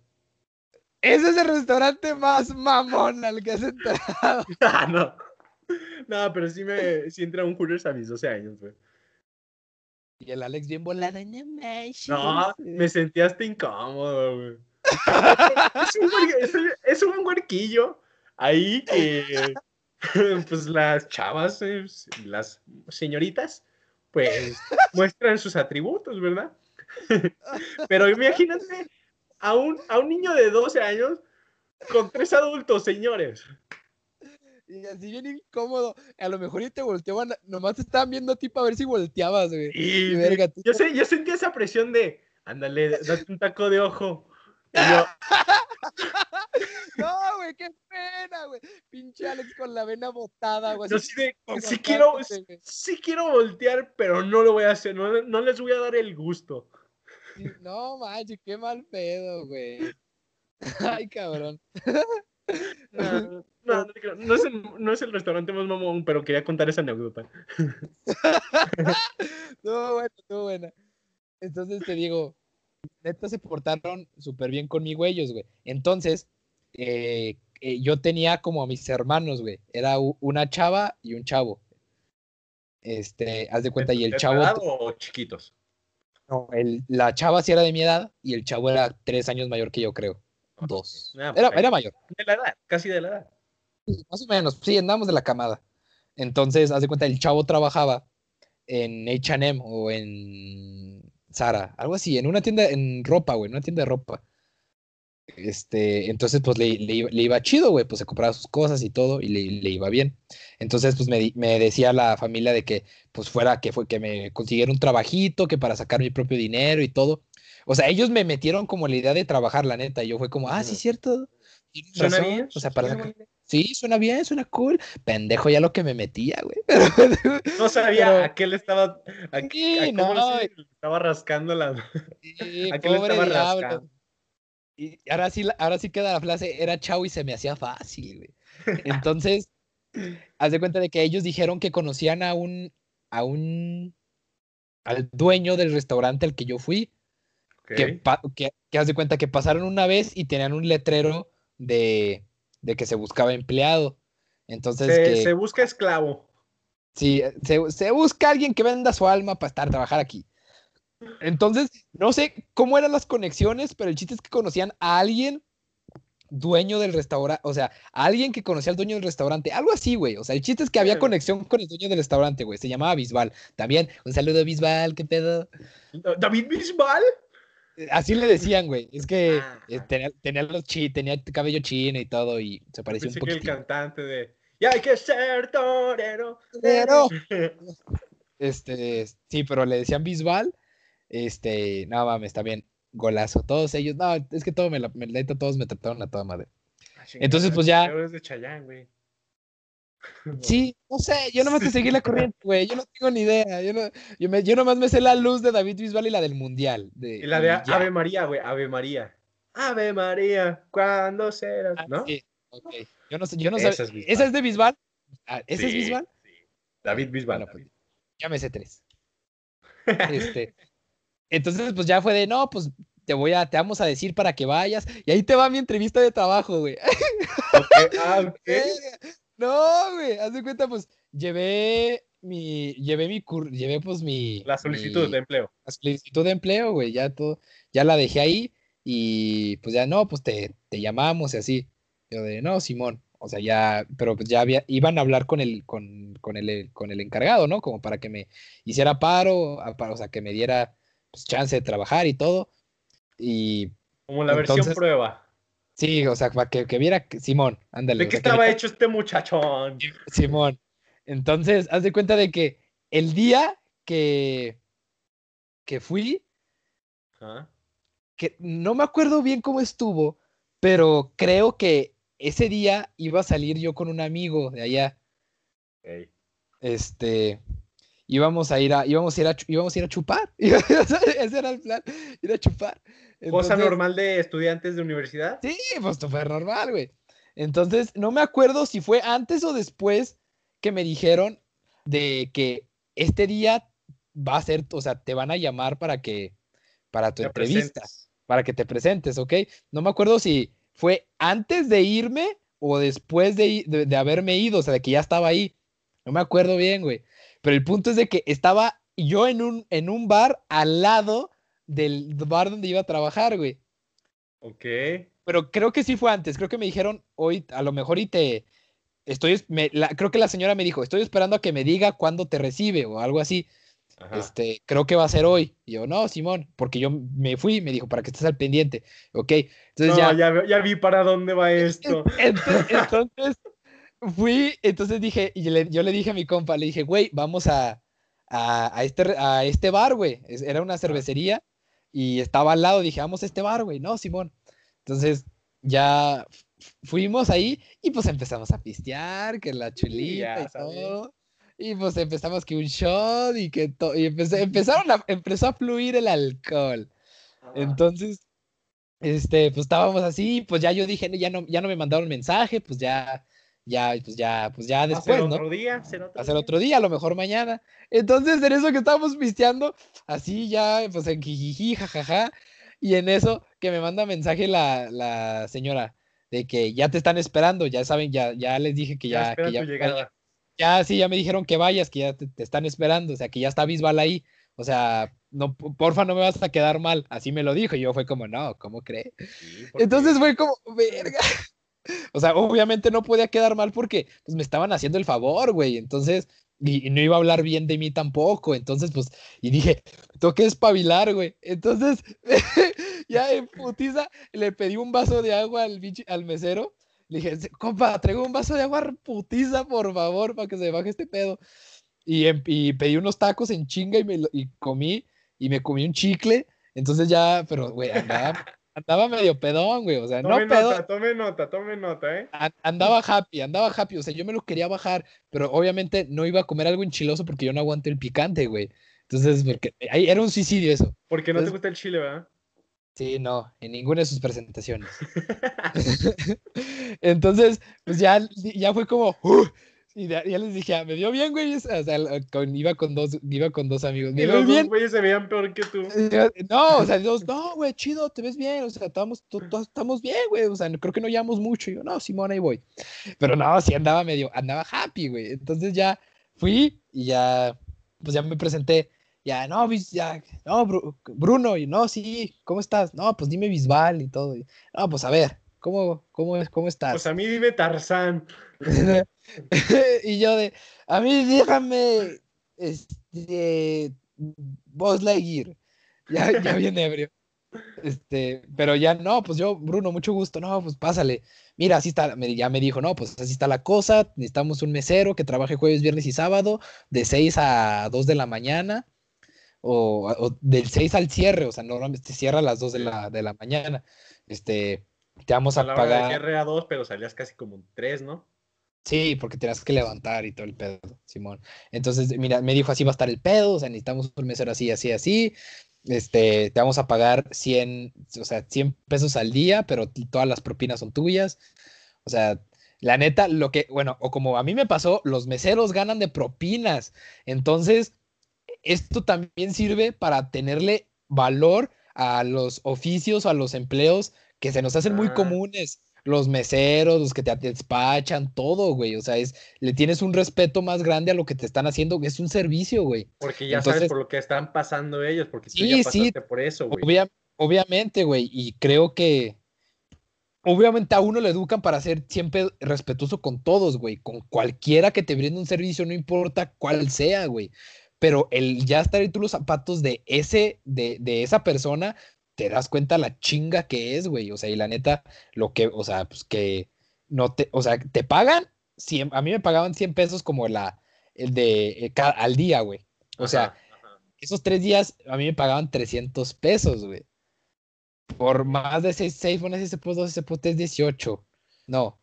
Ese es el restaurante más mamón al que has entrado. ah, no. No, pero sí me sí entra un Hooters a mis 12 años, güey. Y el Alex bien volado. No, me sentí hasta incómodo, güey. Es, un, es un huerquillo ahí que pues las chavas, eh, las señoritas, pues muestran sus atributos, ¿verdad? Pero imagínate a un, a un niño de 12 años con tres adultos, señores. Y así bien incómodo. A lo mejor y te volteaban, nomás te estaban viendo a ti para ver si volteabas, güey. Y, yo, sé, yo sentí esa presión de, ándale, date un taco de ojo. No, güey, qué pena, güey. Pinche Alex con la vena botada, güey. Yo sí, quiero, sí quiero voltear, pero no lo voy a hacer. No, no les voy a dar el gusto. No, manches, qué mal pedo, güey. Ay, cabrón. No, no, no, es el, no, es el, restaurante más mamón, pero quería contar esa anécdota. Estuvo buena, estuvo buena. Entonces te digo, neta se portaron súper bien conmigo ellos, güey. Entonces, eh, eh, yo tenía como a mis hermanos, güey. Era una chava y un chavo. Este, haz de cuenta, y el chavo. o chiquitos? No, el, la chava sí era de mi edad y el chavo era tres años mayor que yo, creo. Dos. Ah, era, era, mayor. De la edad, casi de la edad. más o menos, sí, andamos de la camada. Entonces, haz de cuenta, el chavo trabajaba en HM o en Sara, algo así, en una tienda, en ropa, güey, en una tienda de ropa. Este, entonces, pues le, le, iba chido, güey, pues se compraba sus cosas y todo, y le, iba bien. Entonces, pues me, me, decía la familia de que, pues fuera, que fue que me consiguiera un trabajito, que para sacar mi propio dinero y todo. O sea, ellos me metieron como la idea de trabajar, la neta, y yo fue como, ah, sí, cierto. ¿Suena bien? O sea, para Sí, suena bien, suena cool. Pendejo ya lo que me metía, güey. No sabía a qué le estaba. A, no, estaba rascando la. ¿A qué le estaba rascando? Y ahora sí, ahora sí queda la frase, era chau y se me hacía fácil, güey. Entonces, haz de cuenta de que ellos dijeron que conocían a un, a un, al dueño del restaurante al que yo fui. Que, que, que haz de cuenta que pasaron una vez y tenían un letrero de, de que se buscaba empleado. Entonces, Se, que, se busca esclavo. sí, se, se busca alguien que venda su alma para estar, trabajar aquí. Entonces, no sé cómo eran las conexiones, pero el chiste es que conocían a alguien dueño del restaurante, o sea, a alguien que conocía al dueño del restaurante, algo así, güey. O sea, el chiste es que había conexión con el dueño del restaurante, güey. Se llamaba Bisbal. También, un saludo a Bisbal, qué pedo. ¿David Bisbal? Así le decían, güey. Es que Ah. eh, tenía, tenía los chi, tenía cabello chino y todo, y se parecía un que el poquito. cantante de. Y hay que ser torero. Torero. Este, sí, pero le decían Bisbal. Este, no mames, también golazo. Todos ellos, no, es que todo me la, me, todos me trataron a toda madre. Entonces, pues, ya- es de Chayanne, güey. Sí, no sé, yo nomás te seguí la corriente, güey. Yo no tengo ni idea. Yo, no, yo, me, yo nomás me sé la luz de David Bisbal y la del Mundial. De, Y la de. Ave María, güey. Ave María. Ave María, ¿cuándo serás? Ah, ¿No? sí, ok. Yo no sé, yo no Esa sé. es. ¿Esa es de Bisbal? Ah, ¿Esa es Bisbal? sí. David Bisbal. Bueno, pues, ya me sé tres. Este, entonces, pues ya fue de, no, pues te voy a, te vamos a decir para que vayas. Y ahí te va mi entrevista de trabajo, güey. Ok, ah, ok. No, güey, haz de cuenta, pues, llevé mi, llevé mi, cur- llevé pues mi... La solicitud mi- de empleo. la solicitud de empleo, güey, ya todo, ya la dejé ahí y pues ya no, pues te, te llamamos y así. Yo de, no, Simón, o sea, ya, pero pues ya había, iban a hablar con el, con, con el, con el encargado, ¿no? Como para que me hiciera paro, a- para- o sea, que me diera pues, chance de trabajar y todo. Y Como la versión prueba. Sí, o sea, para que, que viera, que- Simón, ándale. ¿De o qué sea, estaba hecho este muchachón? Simón. Entonces, haz de cuenta de que el día que, que fui, que no me acuerdo bien cómo estuvo, pero creo que ese día iba a salir yo con un amigo de allá. Este, íbamos a ir a, íbamos a ir a, íbamos a ir a chupar. Ese era el plan, ir a chupar. Cosa Entonces, normal de estudiantes de universidad. Sí, pues fue normal, güey. Entonces, no me acuerdo si fue antes o después que me dijeron de que este día va a ser, o sea, te van a llamar para que, para tu Te entrevista. presentes. para que te presentes, ¿ok? No me acuerdo si fue antes de irme o después de, de haberme ido, o sea, de que ya estaba ahí. No me acuerdo bien, güey. Pero el punto es de que estaba yo en un, en un bar al lado del bar donde iba a trabajar, güey. Ok. Pero creo que sí fue antes. Creo que me dijeron hoy, a lo mejor y te... Estoy, es- me- la- creo que la señora me dijo, estoy esperando a que me diga cuándo te recibe o algo así. Ajá. Este, creo que va a ser hoy. Y yo, no, Simón, porque yo me fui, me dijo, para que estés al pendiente. Ok, entonces No, ya. ya, ya vi para dónde va esto. Entonces, entonces fui, entonces dije, y le- yo le dije a mi compa, le dije, güey, vamos a, a, a este, a este bar, güey. Era una cervecería y estaba al lado, dije, vamos a este bar, güey. No, Simón. Entonces ya fuimos ahí y pues empezamos a pistear, que la chulita y sabía. todo. Y pues empezamos que un shot y que todo, y empecé- empezaron a, empezó a fluir el alcohol. Entonces, este, pues estábamos así, pues ya yo dije, ya no, ya no me mandaron mensaje, pues ya, ya, pues ya, pues ya ¿Va a ser después, ¿no? otro día? ¿Será otro día? otro día, a lo mejor mañana. Entonces, en eso que estábamos pisteando, así ya, pues en jijiji, jajaja, y en eso que me manda mensaje la, la señora de que ya te están esperando, ya saben, ya, ya les dije que Ya ya, que ya, ya, sí, ya me dijeron que vayas, que ya te, te están esperando, o sea, que ya está Bisbal ahí. O sea, no, porfa, no me vas a quedar mal. Así me lo dijo. Y yo fue como, no, ¿cómo cree? Sí, Entonces fue como, verga. O sea, obviamente no podía quedar mal porque pues, me estaban haciendo el favor, güey. Entonces, y, no iba a hablar bien de mí tampoco. Entonces, pues, y dije, tengo que espabilar, güey. Entonces, ya en putiza le pedí un vaso de agua al, al mesero. Le dije, "Se- compa, traigo un vaso de agua putiza, por favor, para que se baje este pedo. Y, em- y pedí unos tacos en chinga y, me y comí, y me comí un chicle. Entonces ya, pero, güey, andaba, andaba medio pedón, güey. O sea, Tome no pedo, nota, tome nota, tome nota, ¿eh? an- andaba happy, andaba happy. O sea, yo me lo quería bajar, pero obviamente no iba a comer algo enchiloso porque yo no aguanto el picante, güey. Entonces, porque ahí era un suicidio eso. Porque no te gusta el chile, ¿verdad? Sí, no, en ninguna de sus presentaciones. Entonces, pues ya, ya fue como, "Uh", Y ya, les dije, ah, me dio bien, güey. O sea, iba, con dos, iba con dos amigos. Me y los bien. güeyes se veían peor que tú. No, o sea, dos, no, güey, chido, te ves bien. O sea, estamos, estamos bien, güey. O sea, creo que no llevamos mucho. Y yo, no, Simón, ahí voy. Pero no, sí andaba medio, andaba happy, güey. Entonces ya fui y ya, pues ya me presenté. Ya, no, ya, no, Bruno, y no, sí, ¿cómo estás? No, pues dime Bisbal y todo. no, pues a ver, ¿cómo, cómo, cómo estás? Pues a mí dime Tarzán. y yo de, a mí déjame, este, Buzz Lightyear. Ya, ya viene ebrio. Este, pero ya no, pues yo, Bruno, mucho gusto, no, pues pásale. Mira, así está, ya me dijo, no, pues así está la cosa, necesitamos un mesero que trabaje jueves, viernes y sábado, de 6 a 2 de la mañana, o, del 6 al cierre, o sea, normalmente cierra a las 2 de la, de la mañana. Este, te vamos a, a pagar. cierre a 2, pero salías casi como un 3, ¿no? Sí, porque tenías que levantar y todo el pedo, Simón. Entonces, mira, me dijo así va a estar el pedo, o sea, necesitamos un mesero así, así, así. Este, te vamos a pagar 100, o sea, 100 pesos al día, pero todas las propinas son tuyas. O sea, la neta, lo que, bueno, o como a mí me pasó, los meseros ganan de propinas. Entonces, esto también sirve para tenerle valor a los oficios o a los empleos que se nos hacen muy ah. comunes los meseros, los que te despachan, todo, güey. O sea, es, le tienes un respeto más grande a lo que te están haciendo, es un servicio, güey. Porque ya sabes por lo que están pasando ellos, porque tú ya pasaste por eso, güey. obviamente, güey, y creo que obviamente a uno le educan para ser siempre respetuoso con todos, güey, con cualquiera que te brinde un servicio, no importa cuál sea, güey. Pero el ya estar en los zapatos de ese, de, de esa persona, te das cuenta la chinga que es, güey. O sea, y la neta, lo que, o sea, pues que no te, o sea, te pagan, 100, a mí me pagaban 100 pesos como la, el de, eh, al día, güey. O sea, esos tres días a mí me pagaban 300 pesos, güey. Por más de 6, 6, bueno, ese pues 12, ese pues 18. No,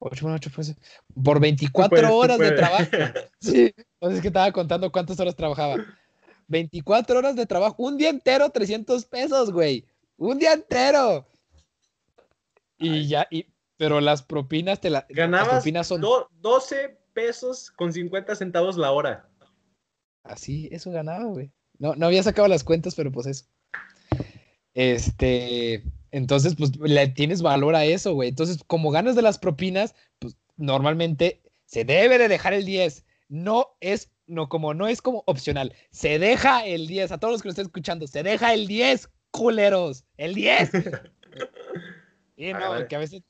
8, bueno, 8 pues. Por 24 horas de trabajo. sí, entonces es que estaba contando cuántas horas trabajaba. 24 horas de trabajo, un día entero, 300 pesos, güey. Un día entero. Y ya, y, pero las propinas te la, Ganabas las propinas son 12 pesos con 50 centavos la hora. Así, eso ganaba, güey. No, no había sacado las cuentas, pero pues eso. Este, entonces, pues le tienes valor a eso, güey. Entonces, como ganas de las propinas, pues normalmente se debe de dejar el 10. No es no, como no es como opcional. Se deja el 10, a todos los que lo estén escuchando, se deja el 10, culeros, el 10. y no, que a veces...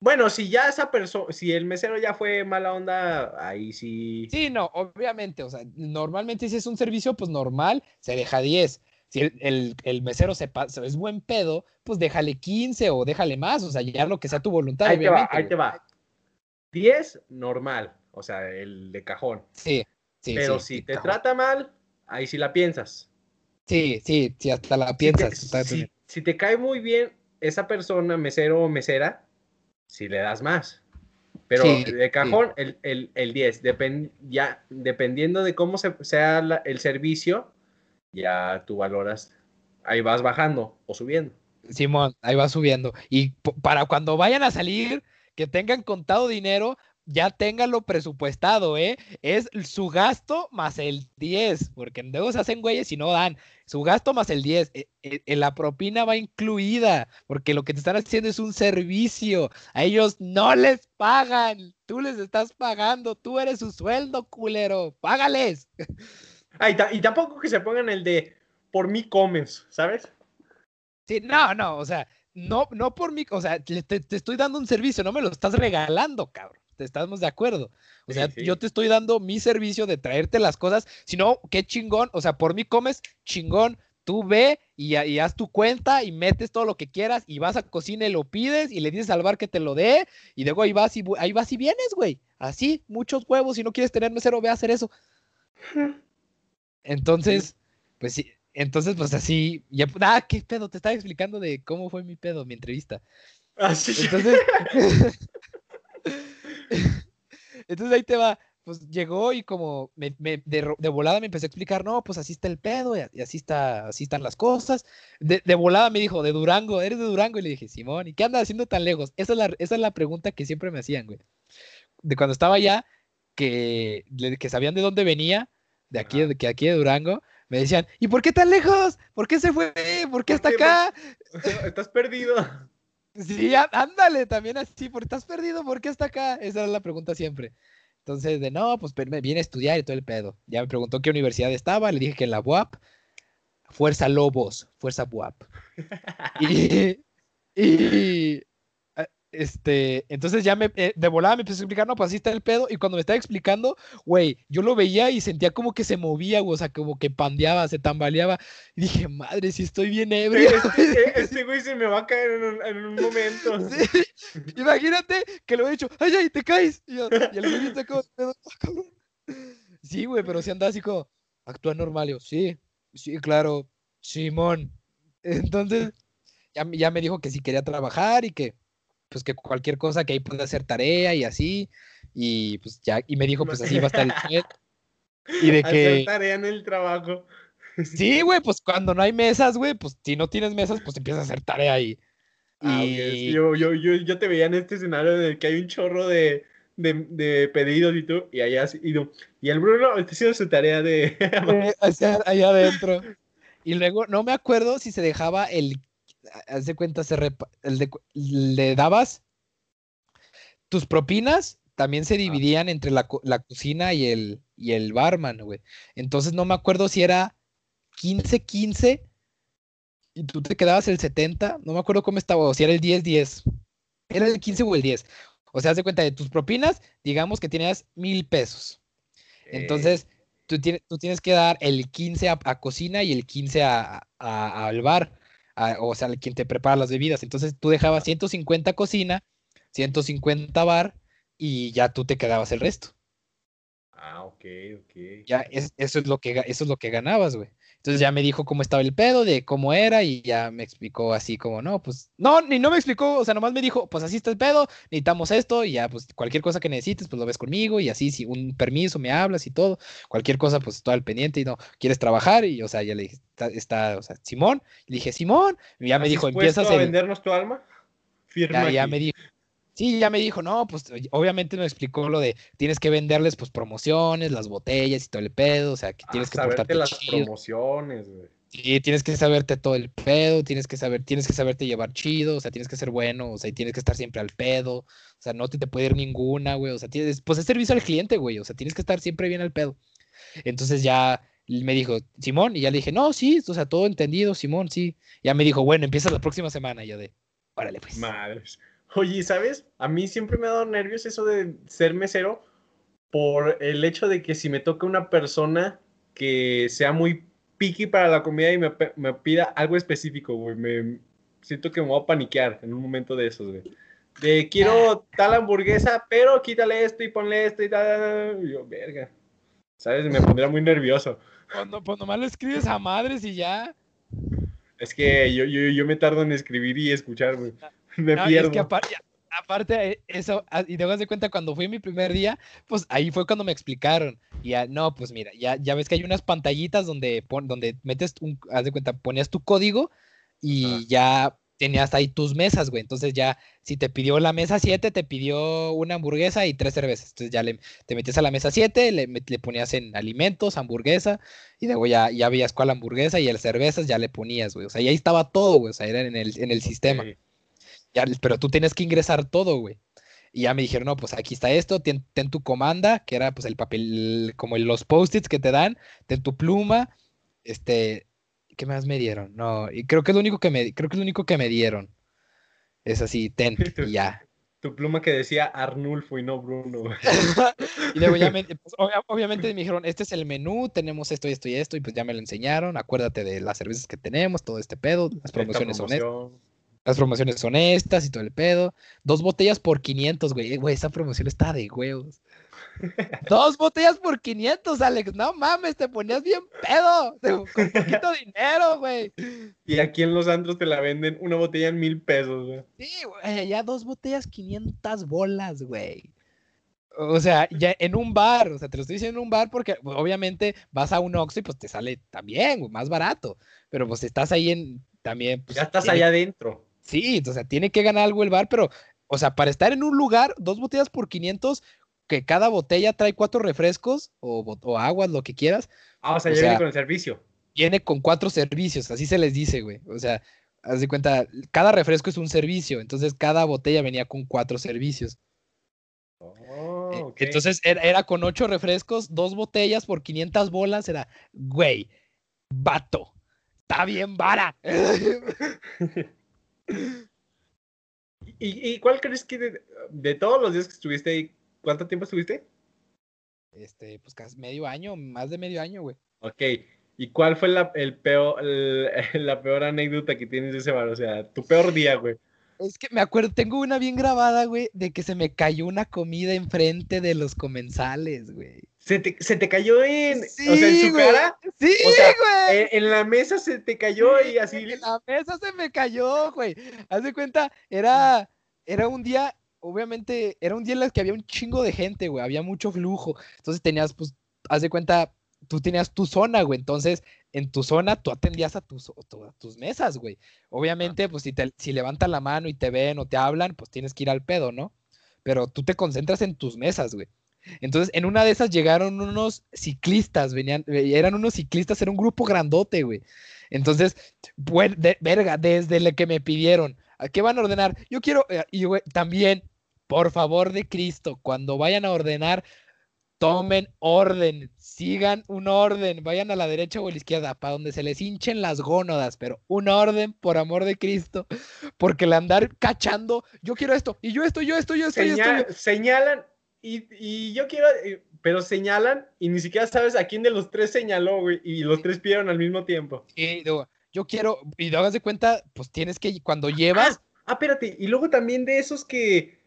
Bueno, si ya esa persona, si el mesero ya fue mala onda, ahí sí. Sí, no, obviamente, o sea, normalmente si es un servicio, pues normal, se deja 10. Si el, el, mesero se pasa, es buen pedo, pues déjale 15 o déjale más, o sea, ya lo que sea tu voluntad. Ahí te va, ahí te va. 10, normal o sea, el de cajón. Sí, sí. Pero si te trata mal, ahí sí la piensas. Sí, sí, sí, hasta la piensas. Si te, cae muy bien esa persona, mesero o mesera, si le das más. Pero de cajón, el, el, el 10, ya, dependiendo de cómo sea el servicio, ya tú valoras, ahí vas bajando o subiendo. Simón, ahí vas subiendo. Y para cuando vayan a salir, que tengan contado dinero ya téngalo presupuestado, ¿eh? Es su gasto más el 10, porque luego se hacen güeyes y no dan. Su gasto más el 10. Eh, eh, la propina va incluida, porque lo que te están haciendo es un servicio. A ellos no les pagan. Tú les estás pagando. Tú eres su sueldo, culero. Págales. y, tampoco que se pongan el de por mí comes, ¿sabes? Sí, no, no, o sea, no, no por mí, o sea, te, te estoy dando un servicio, no me lo estás regalando, cabrón estamos de acuerdo. O sea, yo te estoy dando mi servicio de traerte las cosas, si no, qué chingón, o sea, por mí comes chingón, tú ve y, haz tu cuenta y metes todo lo que quieras y vas a cocina y lo pides y le dices al bar que te lo dé y luego ahí vas y, ahí vas y vienes, güey. Así, muchos huevos, si no quieres tener mesero, ve a hacer eso. Entonces, pues sí, entonces pues así, ya, ah, qué pedo, te estaba explicando de cómo fue mi pedo, mi entrevista. Así. Ah, entonces, Entonces ahí te va, pues llegó y como me, de, volada me empecé a explicar, no, pues así está el pedo y, así está, así están las cosas. De, volada me dijo, de Durango, eres de Durango y le dije, Simón, ¿y qué andas haciendo tan lejos? Esa es la, esa es la pregunta que siempre me hacían, güey. de cuando estaba allá, que, que sabían de dónde venía, de aquí, de, que aquí de Durango, me decían, ¿y por qué tan lejos? ¿Por qué se fue? ¿Por qué hasta acá? Estás perdido. Sí, ándale, también así, ¿por qué estás perdido? ¿Por qué hasta acá? Esa es la pregunta siempre. Entonces, de no, pues viene a estudiar y todo el pedo. Ya me preguntó qué universidad estaba, le dije que en la UAP, Fuerza Lobos, Fuerza UAP. y, y este, entonces ya me, eh, de volada me empezó a explicar, no, pues así está el pedo, y cuando me estaba explicando, güey, yo lo veía y sentía como que se movía, güey, o sea, como que pandeaba, se tambaleaba, y dije, madre, si estoy bien ebrio. Este, este, güey se me va a caer en un, momento. Imagínate que lo he hecho, ay, ay, te caes, y, el güey está como, ah, Sí, güey, pero si anda así como, actúa normal, yo, sí, sí, claro, Simón. Entonces, ya, ya me dijo que si quería trabajar y que pues que cualquier cosa que ahí pueda hacer tarea y así. Y pues ya, y me dijo, pues así va a estar el chat. Y de que. Hacer tarea en el trabajo. Sí, güey, pues cuando no hay mesas, güey, pues si no tienes mesas, pues empiezas a hacer tarea ahí. Ah, y... yo, yo, yo, yo, te veía en este escenario en el que hay un chorro de, de, de pedidos y tú, y allá, y, y el Bruno está haciendo su tarea de... allá adentro. Y luego, no me acuerdo si se dejaba el haz de cuenta, se le dabas tus propinas, también se dividían entre la, cocina y el, y el barman, güey. Entonces no me acuerdo si era 15-15 y tú te quedabas el 70, no me acuerdo cómo estaba, o si era el 10-10. Era el 15 o el 10. O sea, haz de cuenta de tus propinas, digamos que tenías mil pesos. Entonces, tú, tienes, tú tienes que dar el 15 a, cocina y el 15 a, al bar o sea, quien te prepara las bebidas. Entonces tú dejabas 150 cocina, 150 bar y ya tú te quedabas el resto. Ah, ok, ok. Ya eso, es lo que, eso es lo que ganabas, güey. Entonces ya me dijo cómo estaba el pedo, de cómo era, y ya me explicó así como, no, pues, no, ni no me explicó, o sea, nomás me dijo, pues así está el pedo, necesitamos esto, y ya, pues cualquier cosa que necesites, pues lo ves conmigo, y así, si un permiso me hablas y todo, cualquier cosa, pues estoy al pendiente, y no, ¿quieres trabajar? Y, o sea, ya le dije, está, o sea, Simón, le dije, Simón, y ya me dijo, empiezas a vendernos tu alma? Firma ya, ya me dijo, Sí, ya me dijo, no, pues obviamente me explicó lo de tienes que venderles pues promociones, las botellas y todo el pedo, o sea, que tienes que portarte las promociones, güey. Sí, tienes que saberte todo el pedo, tienes que saber, tienes que saberte llevar chido, o sea, tienes que ser bueno, o sea, tienes que estar siempre al pedo, o sea, no te, te puede ir ninguna, güey, o sea, tienes, pues es servicio al cliente, güey, o sea, tienes que estar siempre bien al pedo. Entonces ya me dijo, Simón, y ya le dije, no, sí, o sea, todo entendido, Simón, sí. Ya me dijo, bueno, empieza la próxima semana, y yo de, órale, pues. Madres. Oye, ¿sabes? A mí siempre me ha dado nervios eso de ser mesero por el hecho de que si me toca una persona que sea muy picky para la comida y me, pida algo específico, güey, me siento que me voy a paniquear en un momento de esos, güey. De quiero tal hamburguesa, pero quítale esto y ponle esto y tal. Y yo, verga. ¿Sabes? Me pondría muy nervioso. Cuando, pues nomás lo escribes a madres y ya. Es que yo, yo, yo me tardo en escribir y escuchar, güey. Me pierdo. Es que aparte, eso, ah, y te das de cuenta, cuando fui mi primer día, pues ahí fue cuando me explicaron. Y ya, no, pues mira, ya, ya ves que hay unas pantallitas donde, donde metes, un, haz de cuenta, ponías tu código y ya tenías ahí tus mesas, güey. Entonces ya, si te pidió la mesa 7, te pidió una hamburguesa y tres cervezas. Entonces ya le, te metías a la mesa 7, le, le, ponías en alimentos, hamburguesa, y luego ya, ya veías cuál hamburguesa y el cervezas ya le ponías, güey. O sea, ya ahí estaba todo, güey. O sea, era en el, en el sistema pero tú tienes que ingresar todo, güey. Y ya me dijeron, no, pues aquí está esto, ten, tu comanda, que era pues el papel, como los post-its que te dan, ten tu pluma, este, ¿qué más me dieron? No, y creo que es lo único que me, creo que es lo único que me dieron. Es así, ten, y ya. Tu pluma que decía Arnulfo y no Bruno. y luego ya me, pues, obviamente me dijeron, este es el menú, tenemos esto y esto y esto, y pues ya me lo enseñaron, acuérdate de las cervezas que tenemos, todo este pedo, las promociones son estas las promociones son estas y todo el pedo. Dos botellas por 500, güey. Güey, esa promoción está de huevos. Dos botellas por 500, Alex. No mames, te ponías bien pedo. Con poquito dinero, güey. Y aquí en los antros te la venden una botella en mil pesos, güey. Sí, güey. Ya dos botellas, 500 bolas, güey. O sea, ya en un bar, o sea, te lo estoy diciendo en un bar porque obviamente vas a un Oxxo y pues te sale también, güey, más barato. Pero pues estás ahí en también. Pues, ya estás allá adentro. Sí, o sea, tiene que ganar algo el bar, pero, o sea, para estar en un lugar, dos botellas por 500, que cada botella trae cuatro refrescos o, o aguas, lo que quieras. Ah, o sea, O ya sea- viene con el servicio. Viene con cuatro servicios, así se les dice, güey. O sea, haz de cuenta, cada refresco es un servicio, entonces cada botella venía con cuatro servicios. Oh, ok. Entonces era, era con ocho refrescos, dos botellas por 500 bolas, era, güey, vato, está bien vara. ¿Y, y cuál crees que de, de todos los días que estuviste ahí, cuánto tiempo estuviste? Este, pues casi medio año, más de medio año, güey. Ok. ¿Y cuál fue la, el peor, el- la peor anécdota que tienes de ese bar? O sea, tu peor día, güey. Es que me acuerdo, tengo una bien grabada, güey, de que se me cayó una comida enfrente de los comensales, güey. ¿Se te, se te cayó en, o sea, en su güey. cara? Sí, O sea, güey. En, en la mesa se te cayó y así. En la mesa se me cayó, güey. Haz de cuenta, era, era un día, obviamente, era un día en el que había un chingo de gente, güey. Había mucho flujo. Entonces tenías, pues, haz de cuenta, tú tenías tu zona, güey. Entonces, en tu zona, tú atendías a tus, tu- a tus mesas, güey. Obviamente, pues, si, te, si levantan la mano y te ven o te hablan, pues tienes que ir al pedo, ¿no? Pero tú te concentras en tus mesas, güey. Entonces, en una de esas llegaron unos ciclistas, venían, eh, eran unos ciclistas, era un grupo grandote, güey. Entonces, verga, desde lo que me pidieron, ¿a qué van a ordenar? Yo quiero, eh, y güey, también, por favor de Cristo, cuando vayan a ordenar, tomen orden, sigan un orden, vayan a la derecha o a la izquierda, para donde se les hinchen las gónadas, pero un orden, por amor de Cristo, porque el andar cachando, yo quiero esto, y yo esto, yo esto, yo esto, yo esto, señalan y, y yo quiero, eh, pero señalan y ni siquiera sabes a quién de los tres señaló, güey, y los tres pidieron al mismo tiempo. y digo, yo quiero, y te hagas de cuenta, pues tienes que, cuando llevas, Ah, espérate, y luego también de esos que,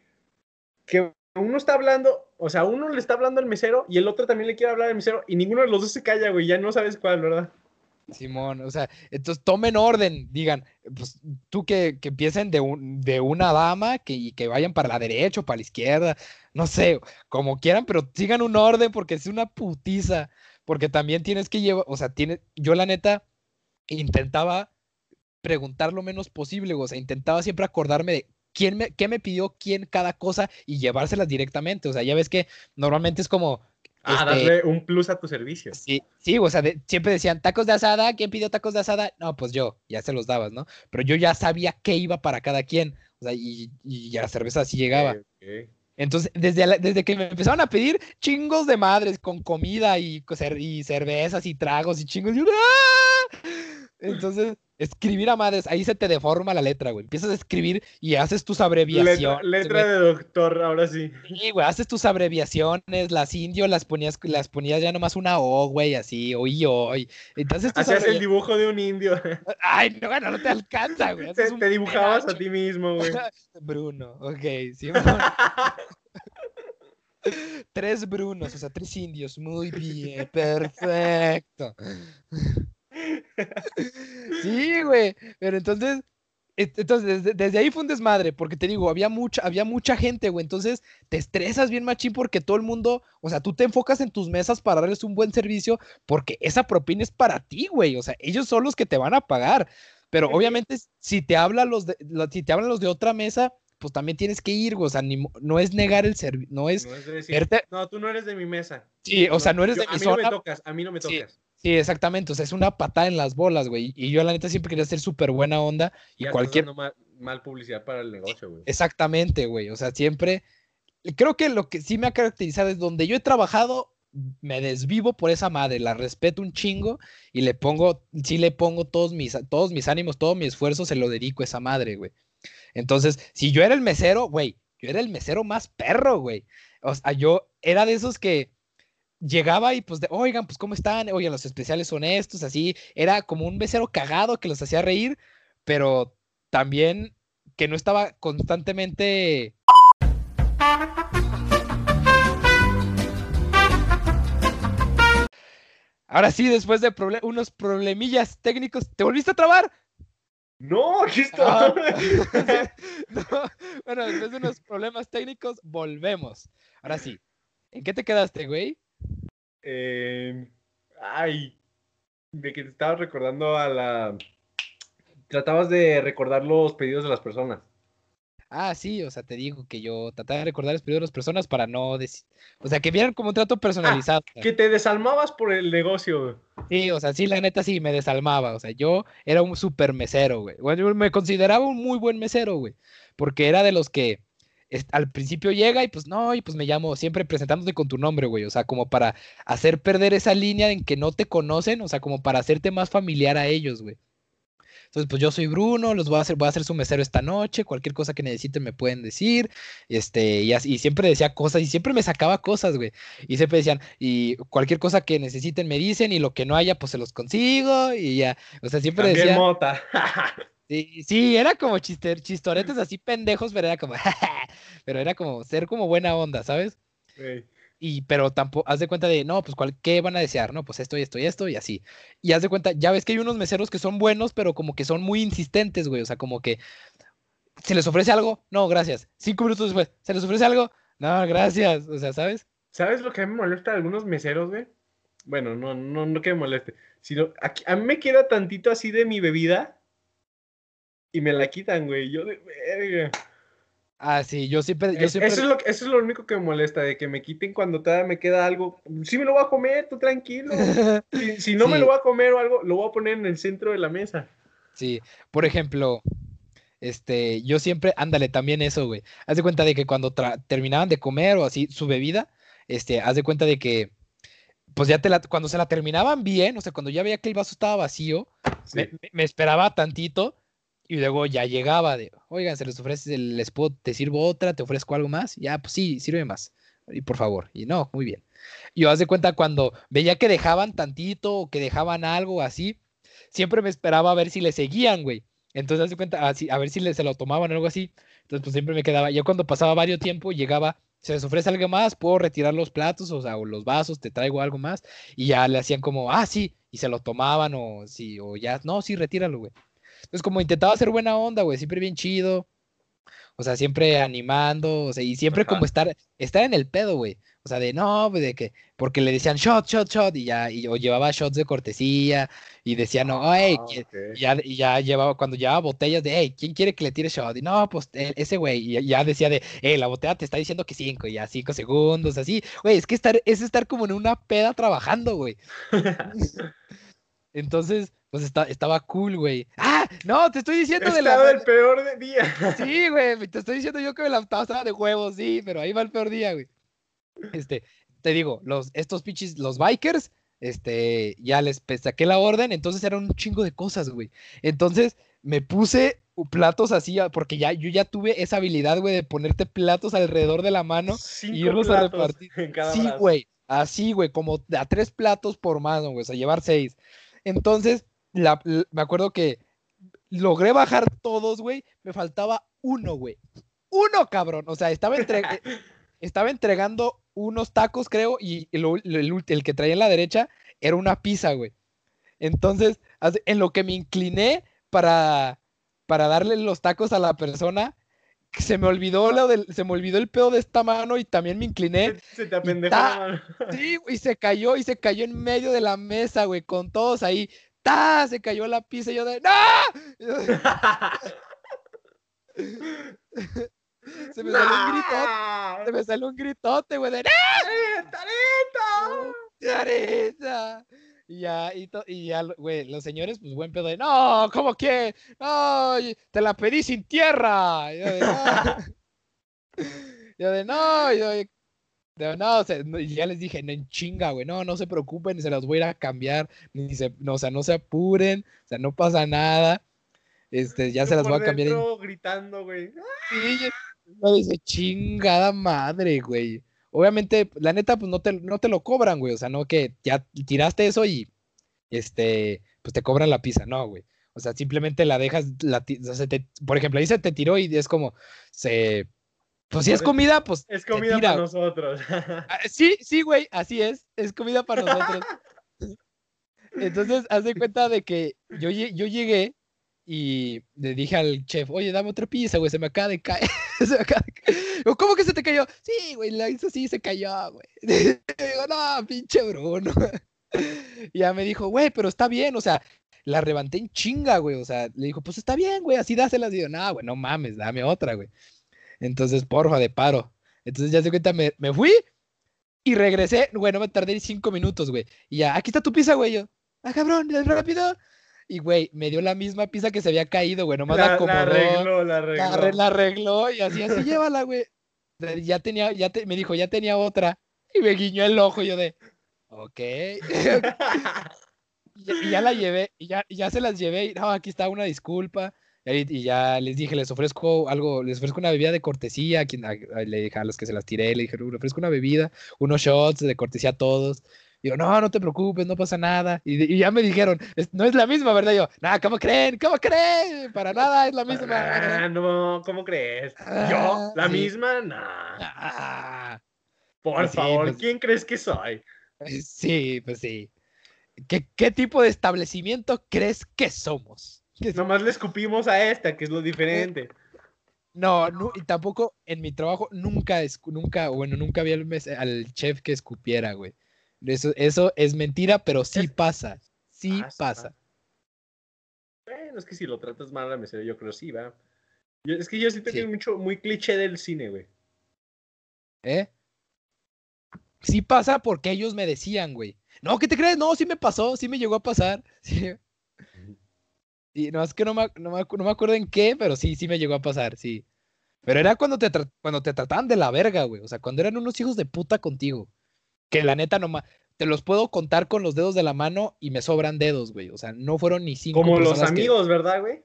que uno está hablando, o sea, uno le está hablando al mesero y el otro también le quiere hablar al mesero y ninguno de los dos se calla, güey, ya no sabes cuál, ¿verdad? Simón, o sea, entonces tomen orden, digan, pues tú que, que empiecen de, un, de una dama que, y que vayan para la derecha o para la izquierda, no sé, como quieran, pero sigan un orden porque es una putiza, porque también tienes que llevar, o sea, tiene, yo la neta intentaba preguntar lo menos posible, o sea, intentaba siempre acordarme de quién me, qué me pidió quién cada cosa y llevárselas directamente, o sea, ya ves que normalmente es como... Ah, este, darle un plus a tu servicio. Sí, sí, o sea, de- siempre decían tacos de asada, ¿quién pidió tacos de asada? No, pues yo, ya se los dabas, ¿no? Pero yo ya sabía qué iba para cada quien, o sea, y, y ya la cerveza así llegaba. Entonces, desde, la- desde que me empezaron a pedir chingos de madres con comida y, y cervezas y tragos y chingos, yo, ¡ah! Entonces, escribir a madres, ahí se te deforma la letra, güey. Empiezas a escribir y haces tus abreviaciones. letra de doctor, ahora sí. Sí, güey, haces tus abreviaciones, las indio las ponías, las ponías ya nomás una O, güey, así, o y o. y- Entonces, Hacías el dibujo de un indio. Ay, no, bueno, no te alcanza, güey. Te, dibujabas a ti mismo, güey. Bruno, ok, sí. tres Brunos, o sea, tres indios. Muy bien, perfecto. Sí, güey. Pero entonces, entonces desde, desde ahí fue un desmadre, porque te digo, había mucha, había mucha gente, güey. Entonces te estresas bien machín porque todo el mundo, o sea, tú te enfocas en tus mesas para darles un buen servicio, porque esa propina es para ti, güey. O sea, ellos son los que te van a pagar. Pero obviamente, si te hablan los de, si te hablan los de otra mesa, pues también tienes que ir, güey. O sea, ni no es negar el servicio, no es. No es decir, verte- no, tú no eres de mi mesa. Sí, o sea, no eres yo- de a mi mí no me zona. tocas, a mí no me tocas. Sí, exactamente. O sea, es una patada en las bolas, güey. Y yo, la neta, siempre quería ser súper buena onda. Y Ya cualquier. mal, mal publicidad para el negocio, güey. Exactamente, güey. O sea, siempre. Creo que lo que sí me ha caracterizado es donde yo he trabajado, me desvivo por esa madre, la respeto un chingo y le pongo, sí le pongo todos mis, todos mis ánimos, todo mi esfuerzo, se lo dedico a esa madre, güey. Entonces, si yo era el mesero, güey, yo era el mesero más perro, güey. O sea, yo era de esos que llegaba y pues, de, oigan, pues, ¿cómo están? Oigan, los especiales son estos, así. Era como un mesero cagado que los hacía reír, pero también que no estaba constantemente Ahora sí, después de unos problemillas técnicos, ¿te volviste a trabar? No, aquí Ah. está. No, Bueno, después de unos problemas técnicos, volvemos. Ahora sí, ¿en qué te quedaste, güey? Eh, ay, de que te estabas recordando a la... Tratabas de recordar los pedidos de las personas. Ah, sí, o sea, te digo que yo trataba de recordar el periodo de las personas para no decir. O sea, que vieran como un trato personalizado. Ah, que te desalmabas por el negocio. Sí, o sea, sí, la neta sí me desalmaba. O sea, yo era un super mesero, güey. Bueno, me consideraba un muy buen mesero, güey. Porque era de los que al principio llega y pues no, y pues me llamo siempre presentándote con tu nombre, güey. O sea, como para hacer perder esa línea en que no te conocen, o sea, como para hacerte más familiar a ellos, güey. Entonces, pues yo soy Bruno, los voy a hacer, voy a hacer su mesero esta noche, cualquier cosa que necesiten me pueden decir, este, y, así, y siempre decía cosas, y siempre me sacaba cosas, güey, y siempre decían, y cualquier cosa que necesiten me dicen, y lo que no haya, pues se los consigo, y ya, o sea, siempre También decía... mota. Sí, sí, era como chister, chistoretes así pendejos, pero era como, pero era como ser como buena onda, ¿sabes? Y, pero tampoco, haz de cuenta de, no, pues, ¿cuál, ¿qué van a desear? No, pues esto y esto y esto y así. Y haz de cuenta, ya ves que hay unos meseros que son buenos, pero como que son muy insistentes, güey. O sea, como que, ¿se les ofrece algo? No, gracias. Cinco minutos después, ¿se les ofrece algo? No, gracias. O sea, ¿sabes? ¿Sabes lo que a mí me molesta de algunos meseros, güey? Bueno, no, no, no que me moleste, sino, aquí, a mí me queda tantito así de mi bebida y me la quitan, güey. Yo de verga. Ah, sí, yo siempre. Yo siempre... Eso, es lo, eso, es lo, único que me molesta, de que me quiten cuando todavía me queda algo. Sí, me lo voy a comer, tú tranquilo. si, si, no me lo voy a comer o algo, lo voy a poner en el centro de la mesa. Sí, por ejemplo, este, yo siempre, ándale, también eso, güey. Haz de cuenta de que cuando terminaban de comer o así su bebida, este, haz de cuenta de que, pues ya te la, cuando se la terminaban bien, o sea, cuando ya veía que el vaso estaba vacío, me, me esperaba tantito y luego ya llegaba de, oigan, se les ofrece, les puedo, te sirvo otra, te ofrezco algo más. Ya, pues sí, sirve más. Y por favor. Y no, muy bien. Y yo haz de cuenta cuando veía que dejaban tantito o que dejaban algo así, siempre me esperaba a ver si le seguían, güey. Entonces haz de cuenta, así, a ver si le, se lo tomaban o algo así. Entonces, pues siempre me quedaba. Ya cuando pasaba varios tiempo, llegaba, se les ofrece algo más, puedo retirar los platos, o sea, o los vasos, te traigo algo más. Y ya le hacían como, ah, sí, y se lo tomaban, o sí, o ya, no, sí, retíralo, güey. Entonces, como intentaba hacer buena onda, güey, siempre bien chido. O sea, siempre animando, o sea, y siempre como estar, estar en el pedo, güey. O sea, de no, pues de que, porque le decían shot, shot, shot, y ya, y, o llevaba shots de cortesía, y decía, no, hey, ah, y ya, y ya llevaba, cuando llevaba botellas de, hey, ¿quién quiere que le tire shot? Y no, pues ese güey, y ya decía de, hey, la botella te está diciendo que cinco, y ya cinco segundos, así, güey, es que estar, es estar como en una peda trabajando, güey. Entonces, pues estaba cool, güey. ¡Ah! No, te estoy diciendo de la. el peor día. Sí, güey. Te estoy diciendo yo que me la estaba de huevos, sí, pero ahí va el peor día, güey. Este, te digo, los, estos pinches, los bikers, este, ya les saqué la orden, entonces eran un chingo de cosas, güey. Entonces me puse platos así, porque ya, yo ya tuve esa habilidad, güey, de ponerte platos alrededor de la mano y irlos a repartir. sí, güey. Así, güey, como a tres platos por mano, güey, o sea, llevar seis. Entonces, me acuerdo que logré bajar todos, güey. Me faltaba uno, güey. Uno, cabrón. O sea, estaba, estaba entregando unos tacos, creo, y el, que traía en la derecha era una pizza, güey. Entonces, en lo que me incliné para, para darle los tacos a la persona, se me olvidó lo del, se me olvidó el pedo de esta mano y también me incliné. Se, te apendejó la mano. Sí, y se cayó y se cayó en medio de la mesa, güey, con todos ahí. ¡Ta! Se cayó la pizza y yo de ¡No! se me salió un gritote. Se me salió un gritote, güey, de ¡No! ¡Tarita! ¡Tarita! Y ya, y, y ya, güey, los señores, pues buen pedo de, no, ¿cómo que? No, te la pedí sin tierra. yo de, no. yo de, no, yo de, no, o sea, ya les dije, no en chinga, güey, no, no se preocupen, se las voy a ir a cambiar, ni se, no, o sea, no se apuren, o sea, no pasa nada. Este, ya se las voy a cambiar. gritando, güey. Sí, yo, dice, chingada madre, güey obviamente, la neta, pues no te, no te lo cobran, güey. O sea, no que ya tiraste eso y este, pues te cobran la pizza. No, güey. O sea, simplemente la dejas, la, o sea, por ejemplo, ahí se te tiró y es como, se, pues si es comida, pues. Es comida para nosotros. Ah, sí, sí, güey, así es. Es comida para nosotros. Entonces, haz de cuenta de que yo, yo llegué y le dije al chef, oye, dame otra pizza, güey, se me acaba de caer. se me acaba de caer. ¿Cómo que se te cayó? Sí, güey, la hizo así se cayó, güey. digo, no, pinche Bruno. y ya me dijo, güey, pero está bien, o sea, la levanté en chinga, güey. O sea, le dijo, pues está bien, güey, así dáselas. Y yo, no, güey, no mames, dame otra, güey. Entonces, porfa, de paro. Entonces, ya se cuenta, me, me fui y regresé, güey, no me tardé cinco minutos, güey. Y ya, aquí está tu pizza, güey. Yo, ah, cabrón, rápido. Y, güey, me dio la misma pizza que se había caído, güey. Nomás la, acomodó. La arregló, la arregló. La, arregló y así, así, llévala, güey. Ya tenía, ya te, me dijo, ya tenía otra. Y me guiñó el ojo y yo de, ok. y, ya la llevé, y ya, ya se las llevé. Y, no, aquí está una disculpa. Y, ya les dije, les ofrezco algo, les ofrezco una bebida de cortesía. A quien, le dije a los que se las tiré, le dije, le ofrezco una bebida, unos shots de cortesía a todos. Digo, no, no te preocupes, no pasa nada. Y, ya me dijeron, no es la misma, ¿verdad? yo, nada, ¿cómo creen? ¿Cómo creen? Para nada es la misma. Ah, no, ¿cómo crees? Ah, ¿Yo? ¿La misma? Nah. Ah, Por pues favor, pues ¿quién crees que soy? Sí, pues sí. ¿Qué, ¿Qué tipo de establecimiento crees que somos? Nomás le escupimos a esta, que es lo diferente. No, y tampoco en mi trabajo nunca, nunca, bueno, nunca vi al, al chef que escupiera, güey. Eso, eso es mentira, pero sí pasa. Sí pasa. Bueno, es que si lo tratas mal a mesero, yo creo sí, va. es que yo siento que es mucho, muy cliché del cine, güey. ¿Eh? Sí pasa porque ellos me decían, güey. No, ¿qué te crees? No, sí me pasó, sí me llegó a pasar. Sí. Y no, es que no me, no, me, no me, acuerdo en qué, pero sí, sí me llegó a pasar, sí. Pero era cuando te, cuando te trataban de la verga, güey. O sea, cuando eran unos hijos de puta contigo que la neta nomás te los puedo contar con los dedos de la mano y me sobran dedos, güey. O sea, no fueron ni cinco. Como los amigos, ¿verdad, güey?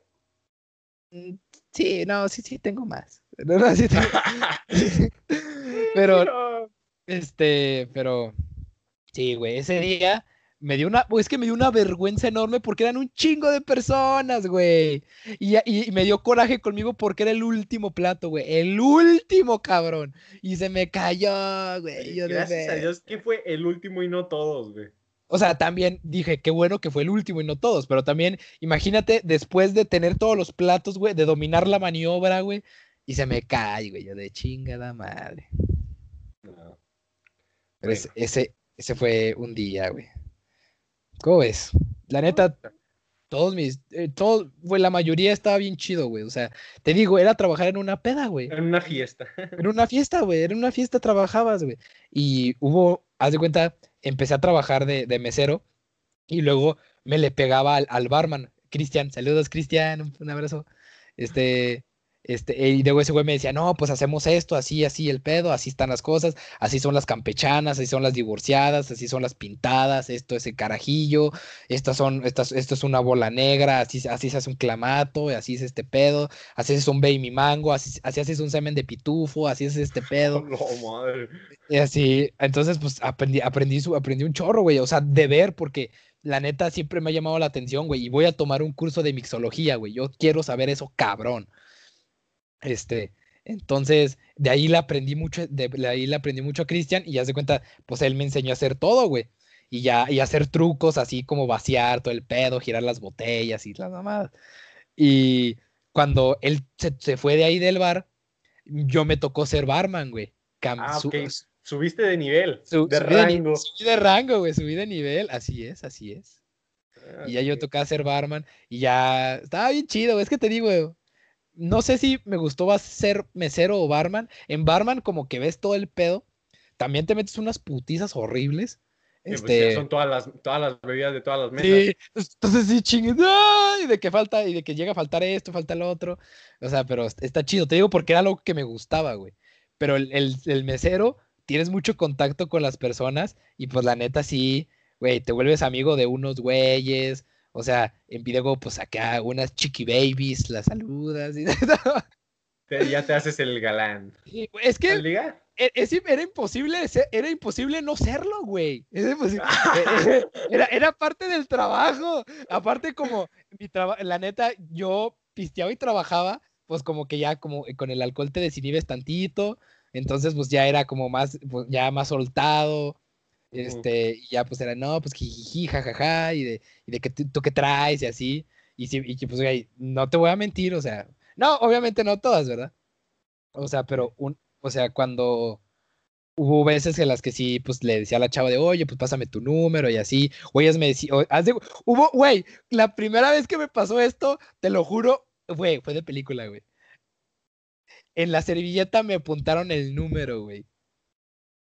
Mm, sí, no, sí, sí, tengo más. pero, este, pero, sí, güey, ese día me dio una, es que me dio una vergüenza enorme porque eran un chingo de personas, güey. Y, y, me dio coraje conmigo porque era el último plato, güey. El último, cabrón. Y se me cayó, güey. Gracias a Dios que fue el último y no todos, güey. O sea, también dije, qué bueno que fue el último y no todos, pero también imagínate después de tener todos los platos, güey, de dominar la maniobra, güey, y se me cae, güey, yo de chingada madre. Pero ese, ese fue un día, güey. ¿Cómo ves? La neta, todos mis, eh, todos, güey, la mayoría estaba bien chido, güey. O sea, te digo, era trabajar en una peda, güey. En una fiesta. En una fiesta, güey. En una fiesta trabajabas, güey. Y hubo, haz de cuenta, empecé a trabajar de, de mesero y luego me le pegaba al, al barman. Cristian, saludos, Cristian, un abrazo. Este, este, y luego ese güey me decía, no, pues hacemos esto, así, así el pedo, así están las cosas, así son las campechanas, así son las divorciadas, así son las pintadas, esto es el carajillo, estas son, estas, esto es una bola negra, así, así se hace un clamato, así es este pedo, así es un baby mango, así, así haces un semen de pitufo, así es este pedo. No, madre. Y así, entonces, pues aprendí, aprendí, aprendí un chorro, güey, o sea, de ver, porque la neta siempre me ha llamado la atención, güey, y voy a tomar un curso de mixología, güey, yo quiero saber eso, cabrón. Este, entonces, de ahí le aprendí mucho, de, ahí le aprendí mucho a Cristian y ya se cuenta, pues él me enseñó a hacer todo, güey. Y ya, y hacer trucos así como vaciar todo el pedo, girar las botellas y las mamadas. Y cuando él se, fue de ahí del bar, yo me tocó ser barman, güey. ah, Subiste de nivel, de rango. subí de rango, güey, subí de nivel, así es, así es. Ah, y ya yo tocaba ser barman y ya estaba bien chido, güey. Es que te digo, güey, no sé si me gustó ser mesero o barman. En barman como que ves todo el pedo. También te metes unas putizas horribles. Pues, este... son todas las, todas las bebidas de todas las mesas. Sí, entonces sí, chingue, y de que falta, y de que llega a faltar esto, falta lo otro. O sea, pero está chido, te digo porque era algo que me gustaba, güey. Pero el, el, el mesero, tienes mucho contacto con las personas y pues la neta sí, güey, te vuelves amigo de unos güeyes, o sea, en video, pues acá unas chiqui babies, las saludas y Ya te haces el galán. Es que e, es, era imposible, era imposible no serlo, güey. Era, e, e, era, era, parte del trabajo. Aparte, como mi la neta, yo pisteaba y trabajaba, pues como que ya como con el alcohol te desinhibes tantito. Entonces, pues ya era como más, pues, ya más soltado. Este, y ya pues era, no, pues jiji, jajaja, y de, y de que tú, qué traes y así. Y, si, y pues, güey, no te voy a mentir, o sea, no, obviamente no todas, ¿verdad? O sea, pero un, o sea, cuando hubo veces en las que sí, pues le decía a la chava de, oye, pues pásame tu número y así. O ellas me decían, hubo, güey, la primera vez que me pasó esto, te lo juro, güey, fue de película, güey. En la servilleta me apuntaron el número, güey.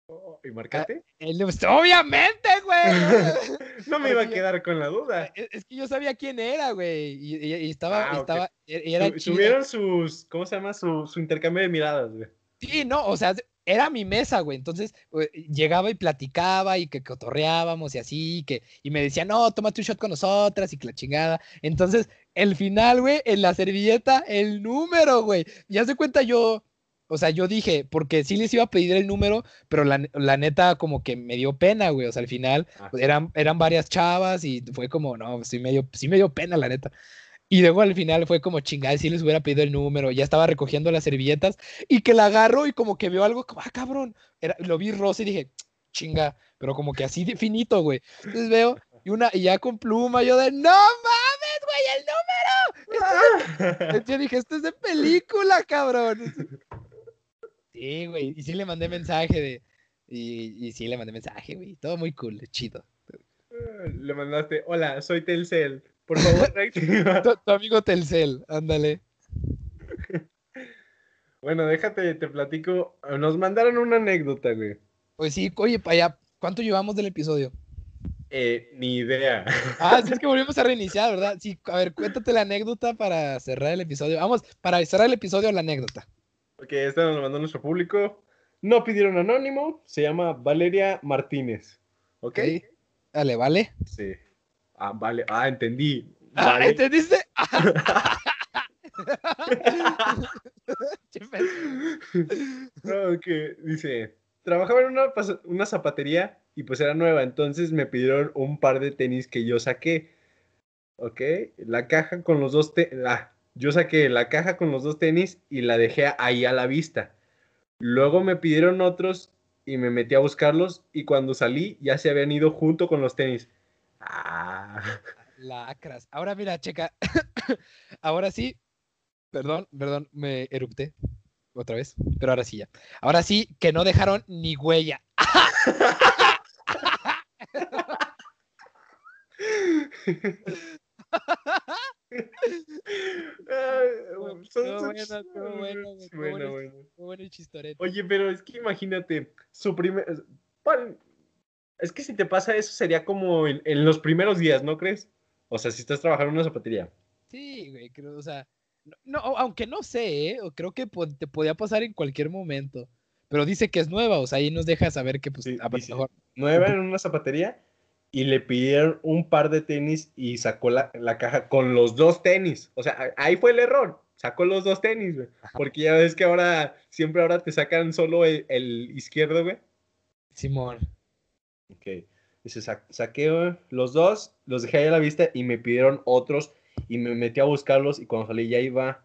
Oh, ¿Y marcaste? Ah, obviamente, güey. no me iba a quedar con la duda. E, es, que yo sabía quién era, güey. Y, estaba, ah, estaba, e, era Tuvieron sus, ¿cómo se llama? Su, su intercambio de miradas, güey. Sí, no, o sea, era mi mesa, güey. Entonces eh, llegaba y platicaba y que cotorreábamos y así, y que, y me decía, no, tómate un shot con nosotras y que la chingada. Entonces, el final, güey, en la servilleta, el número, güey. Ya se cuenta yo, o sea, yo dije, porque sí les iba a pedir el número, pero la, neta como que me dio pena, güey. O sea, al final ah. eran, eran varias chavas y fue como, no, sí me dio, sí me dio pena, la neta. Y luego al final fue como chingada, si les hubiera pedido el número, ya estaba recogiendo las servilletas y que la agarro y como que veo algo como, ah, cabrón, Era, lo vi rosa y dije, chinga, pero como que así de finito, güey. Entonces veo y una y ya con pluma, yo de, no mames, güey, el número. yo dije, esto es de película, cabrón. Sí, güey, y sí le mandé mensaje de, y, y sí le mandé mensaje, güey, todo muy cool, chido. Le mandaste, hola, soy Telcel. Por favor, tu, amigo Telcel, ándale. Bueno, déjate, te platico. Nos mandaron una anécdota, güey. Pues sí, oye, para allá, ¿cuánto llevamos del episodio? Eh, ni idea. Ah, sí, es que volvimos a reiniciar, ¿verdad? Sí, a ver, cuéntate la anécdota para cerrar el episodio. Vamos, para cerrar el episodio, la anécdota. Ok, esta nos lo mandó nuestro público. No pidieron anónimo, se llama Valeria Martínez. ¿Ok? okay. Dale, ¿vale? Sí. Ah, vale. Ah, entendí. Ah, ¿Entendiste? ok, dice, trabajaba en una, una, zapatería y pues era nueva, entonces me pidieron un par de tenis que yo saqué. Ok, la caja con los dos tenis, ah, yo saqué la caja con los dos tenis y la dejé ahí a la vista. Luego me pidieron otros y me metí a buscarlos y cuando salí ya se habían ido junto con los tenis. Ah. Lacras. Ahora mira, checa. ahora sí. Perdón, perdón, me erupté otra vez, pero ahora sí ya. Ahora sí que no dejaron ni huella. Oye, pero es que imagínate, su primer es que si te pasa eso sería como en, los primeros días, ¿no crees? O sea, si estás trabajando en una zapatería. Sí, güey, creo, o sea, no, aunque no sé, ¿eh? creo que te podía pasar en cualquier momento. Pero dice que es nueva, o sea, ahí nos deja saber que, pues, a mejor. Nueva en una zapatería y le pidieron un par de tenis y sacó la, caja con los dos tenis. O sea, ahí fue el error. Sacó los dos tenis, güey. Porque ya ves que ahora, siempre ahora te sacan solo el, el izquierdo, güey. Simón. Ok. Dice, saqué los dos, los dejé ahí a la vista y me pidieron otros y me metí a buscarlos y cuando salí ya iba,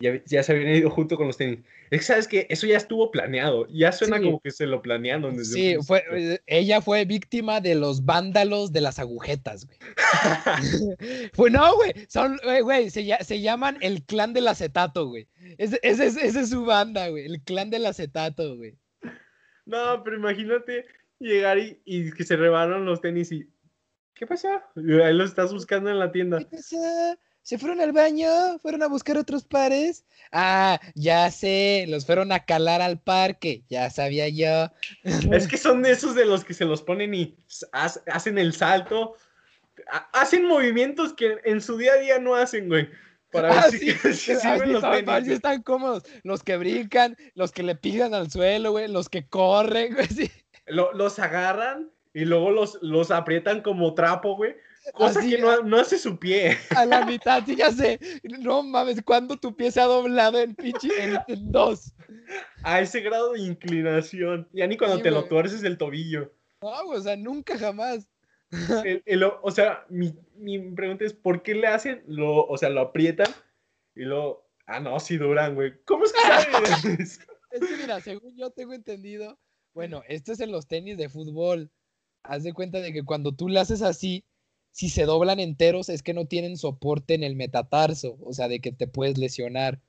ya, se habían ido junto con los tenis. Es que sabes que eso ya estuvo planeado, ya suena como que se lo planearon desde Sí, fue, eh, ella fue víctima de los vándalos de las agujetas, güey. pues no, güey, son, güey, se, se, llaman el clan del acetato, güey. Ese, ese, ese es su banda, güey, el clan del acetato, güey. No, pero imagínate llegar y, que se rebaron los tenis y. ¿Qué pasó? ahí los estás buscando en la tienda. ¿Qué pasó? ¿Se fueron al baño? ¿Fueron a buscar otros pares? Ah, ya sé, los fueron a calar al parque, ya sabía yo. Es que son de esos de los que se los ponen y hacen el salto, hacen movimientos que en su día a día no hacen, güey. Para ver ah, si, si, los están, están cómodos. Los que brincan, los que le pigan al suelo, güey, los que corren, güey. Sí los agarran y luego los, los aprietan como trapo, güey. Cosa que no, hace su pie. A la mitad, sí, ya sé. No mames, cuando tu pie se ha doblado en pinche en, dos. A ese grado de inclinación. Ya ni cuando te lo tuerces el tobillo. No, o sea, nunca jamás. o sea, mi, mi, pregunta es, ¿por qué le hacen? Lo, o sea, lo aprietan y luego... Ah, no, sí duran, güey. ¿Cómo es que sabes? es que mira, según yo tengo entendido, bueno, esto es en los tenis de fútbol. Haz de cuenta de que cuando tú le haces así, si se doblan enteros es que no tienen soporte en el metatarso, o sea, de que te puedes lesionar.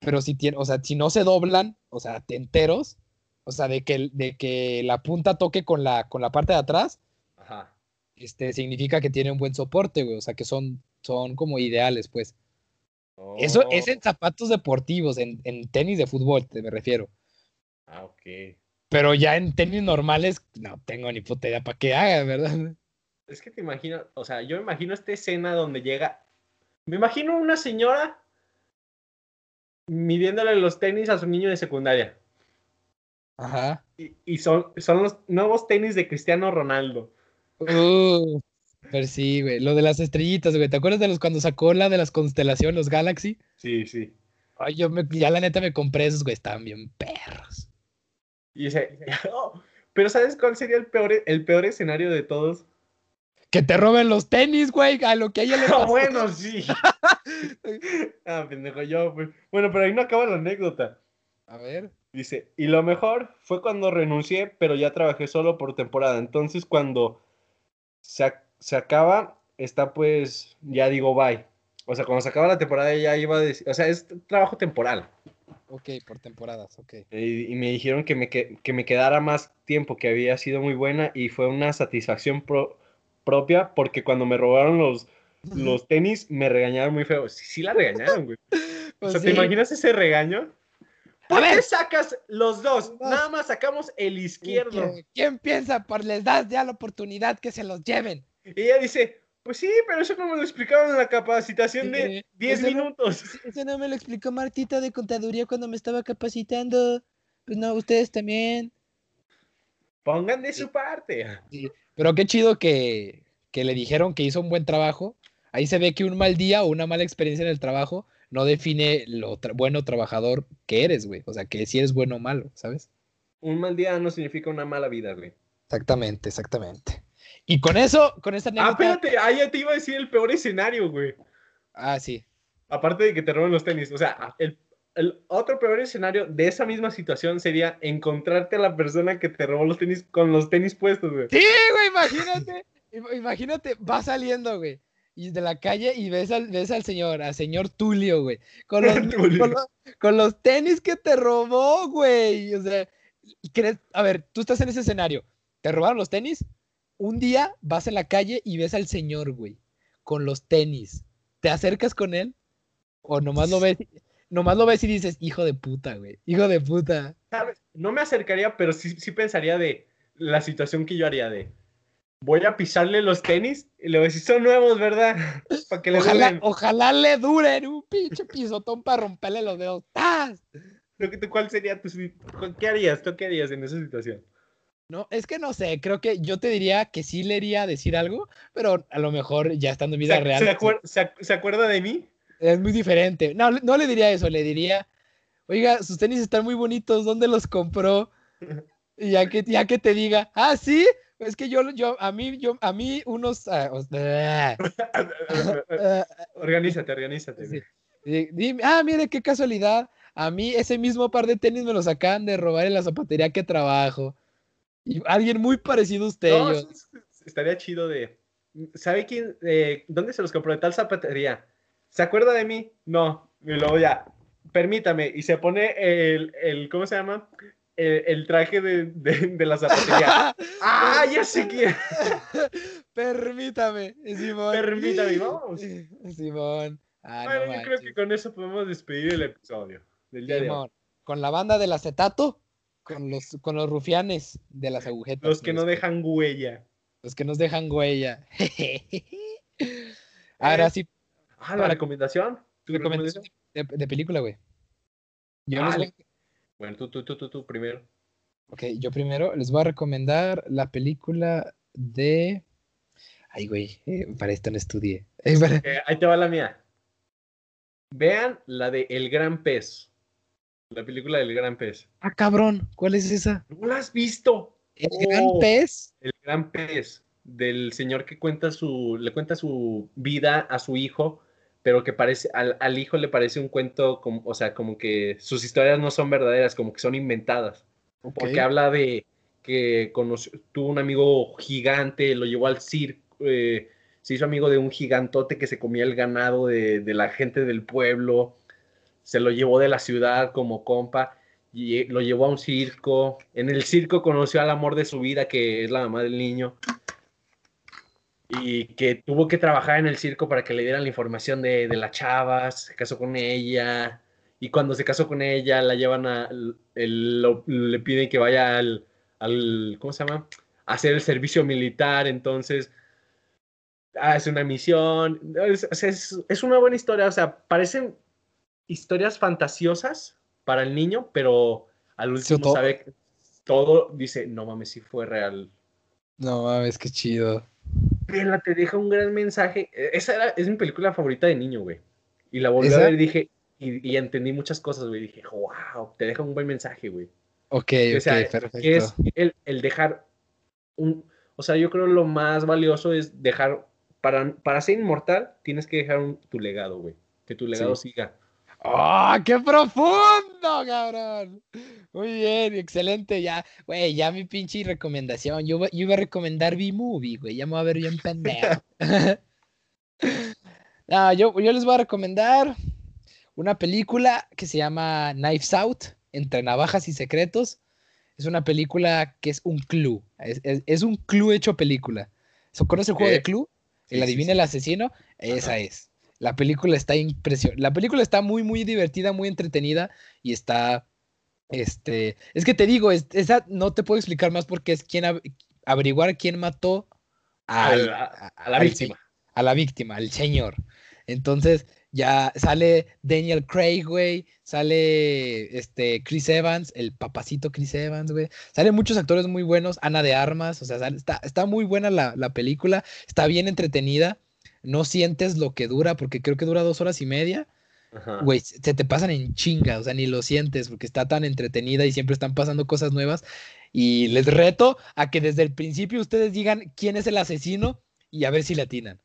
Pero si tiene, o sea, si no se doblan, o sea, enteros, O sea, de que, de que la punta toque con la, con la parte de atrás, Ajá. este, significa que tiene un buen soporte, güey. O sea, que son, son como ideales, pues. Eso es en Oh, zapatos deportivos, en, en tenis de fútbol, te me refiero. Ah, ok. Pero ya en tenis normales, no tengo ni puta idea para qué haga, ¿verdad? Es que te imagino, o sea, yo me imagino esta escena donde llega. Me imagino una señora midiéndole los tenis a su niño de secundaria. Ajá. Y, y son, son los nuevos tenis de Cristiano Ronaldo. Uh, pero sí, güey. Lo de las estrellitas, güey. ¿Te acuerdas de los cuando sacó la de las constelaciones, los Galaxy? Sí, sí. Ay, yo me- ya la neta me compré esos, güey. Estaban bien perros. Y dice, "Oh, pero ¿sabes cuál sería el peor, el peor escenario de todos? Que te roben los tenis, güey. A lo que a ella le Ah, pasó. bueno, sí. ah, pendejo, yo, pues. Bueno, pero ahí no acaba la anécdota. A ver. Dice, y lo mejor fue cuando renuncié, pero ya trabajé solo por temporada. Entonces, cuando se, ac- se acaba, está pues, ya digo bye. O sea, cuando se acaba la temporada ya iba a decir, o sea, es trabajo temporal. Ok, por temporadas, ok. Y, y me dijeron que me, que, que me quedara más tiempo, que había sido muy buena y fue una satisfacción pro- propia porque cuando me robaron los, los tenis me regañaron muy feo. Sí, sí la regañaron, güey. O Pues sea, sí. ¿te imaginas ese regaño? ¿Por qué sacas los dos? Nada más sacamos el ¿Y izquierdo. ¿Quién, quién piensa por les das ya la oportunidad que se los lleven? Y ella dice, pues sí, pero eso no me lo explicaron en la capacitación de Sí, 10 eso no- minutos. Eso no me lo explicó Martita de contaduría cuando me estaba capacitando. Pues no, ustedes también. Pongan de su parte. Pero qué chido que, que le dijeron que hizo un buen trabajo. Ahí se ve que un mal día o una mala experiencia en el trabajo no define lo tra- bueno trabajador que eres, güey. O sea, que si eres bueno o malo, ¿sabes? Un mal día no significa una mala vida, güey. Exactamente, exactamente. Y con eso, con esta Ah, anécdota. espérate, ahí ya te iba a decir el peor escenario, güey. Ah, sí. Aparte de que te roben los tenis. O sea, el, el otro peor escenario de esa misma situación sería encontrarte a la persona que te robó los tenis con los tenis puestos, güey. Sí, güey, imagínate. im- Imagínate, va saliendo, güey. Y de la calle y ves al, ves al señor, al señor Tulio, güey. Con los, Tulio. con, los, con los tenis que te robó, güey. O sea, crees- a ver, tú estás en ese escenario. Te robaron los tenis. Un día vas en la calle y ves al señor, güey, con los tenis. ¿Te acercas con él? O nomás lo ves, nomás lo ves y dices, hijo de puta, güey. Hijo de puta. ¿Sabes? No me acercaría, pero sí, sí pensaría de la situación que yo haría de voy a pisarle los tenis y le voy a decir, son nuevos, ¿verdad? Para que le Ojalá, ojalá le duren un pinche pisotón para romperle los dedos. ¡Tas! ¿Cuál sería tu ¿Qué harías? ¿Tú qué harías en esa situación? No, es que no sé, creo que yo te diría que sí le iría a decir algo, pero a lo mejor ya estando en vida ¿Se, real se se acuerda de mí? Es muy diferente. No, no le diría eso, le diría, oiga, sus tenis están muy bonitos, ¿dónde los compró? Y ya que, ya que te diga, ah, sí, es que yo, yo, a mí, yo, a mí unos, ah, organízate, organízate. Sí. dime, ah, mire qué casualidad. A mí ese mismo par de tenis me los acaban de robar en la zapatería que trabajo. Y alguien muy parecido a usted. No, estaría chido de. ¿Sabe quién? eh, ¿Dónde se los compró? De tal zapatería. ¿Se acuerda de mí? No. Y luego ya. Permítame. Y se pone el. el ¿Cómo se llama? El, el traje de, de, de la zapatería. ¡Ah! Ya sé quién. Permítame, Simón. Permítame, vamos. Simón. Ah, no Bueno, yo creo que con eso podemos despedir el episodio del día de hoy. Simón. Con la banda del acetato, con los, con los rufianes de las agujetas. Los que no dejan huella. Los que nos dejan huella. Ahora sí, Ah, la recomendación. ¿Tu recomendación de, de película, güey. Yo les Dale. voy- Bueno, tú, tú, tú, tú, tú primero. Ok, yo primero les voy a recomendar la película de. Ay, güey, eh, para esto no estudié. Eh, para- Eh, ahí te va la mía. Vean la de El Gran Pez. La película del Gran Pez. Ah, cabrón, ¿cuál es esa? ¿No la has visto? ¿El gran Oh. pez? El Gran Pez. Del señor que cuenta su. le cuenta su vida a su hijo. Pero que parece. Al, al hijo le parece un cuento. Como, o sea, como que sus historias no son verdaderas, como que son inventadas. Porque habla de que conoció, tuvo un amigo gigante, lo llevó al circo, eh, se hizo amigo de un gigantote que se comía el ganado de, de la gente del pueblo, se lo llevó de la ciudad como compa, y lo llevó a un circo. En el circo conoció al amor de su vida, que es la mamá del niño. Y que tuvo que trabajar en el circo para que le dieran la información de, de las chavas. Se casó con ella. Y cuando se casó con ella, la llevan a. le piden que vaya al, al. ¿Cómo se llama? A hacer el servicio militar. Entonces. Ah, es una misión. Es, es, es una buena historia. O sea, parecen historias fantasiosas para el niño, pero al último sabe todo, dice, no mames, si fue real. No mames, qué chido. Vela, te deja un gran mensaje. E, esa era, es mi película favorita de niño, güey. Y la volví a ver y dije, y, entendí muchas cosas, güey. Dije, wow, te deja un buen mensaje, güey. Ok, o sea, perfecto. Que es el, el, dejar un. O sea, yo creo lo más valioso es dejar. Para, para ser inmortal, tienes que dejar un, tu legado, güey. Que tu legado siga. ¡Oh, qué profundo, cabrón! Muy bien, excelente. Ya, güey, ya mi pinche recomendación. Yo, yo iba a recomendar B-Movie, güey. Ya me voy a ver bien pendejo. no, yo, yo les voy a recomendar una película que se llama Knives Out, Entre Navajas y Secretos. Es una película que es un clue. Es, un clue hecho película. ¿Conoce el juego de clue? El adivina el asesino. Esa es. La película está impresionante. La película está muy, muy divertida, muy entretenida y está. Este. Es que te digo, esa no te puedo explicar más porque es quien averiguar quién mató a, la víctima. A la víctima, al señor. Entonces, ya sale Daniel Craig, güey, sale este Chris Evans, el papacito Chris Evans, güey. Salen muchos actores muy buenos, Ana de Armas, o sea, está, está muy buena la, la, película, está bien entretenida no sientes lo que dura, porque creo que dura dos horas y media. Güey, se te pasan en chinga, o sea, ni lo sientes porque está tan entretenida y siempre están pasando cosas nuevas. Y les reto a que desde el principio ustedes digan quién es el asesino y a ver si le atinan.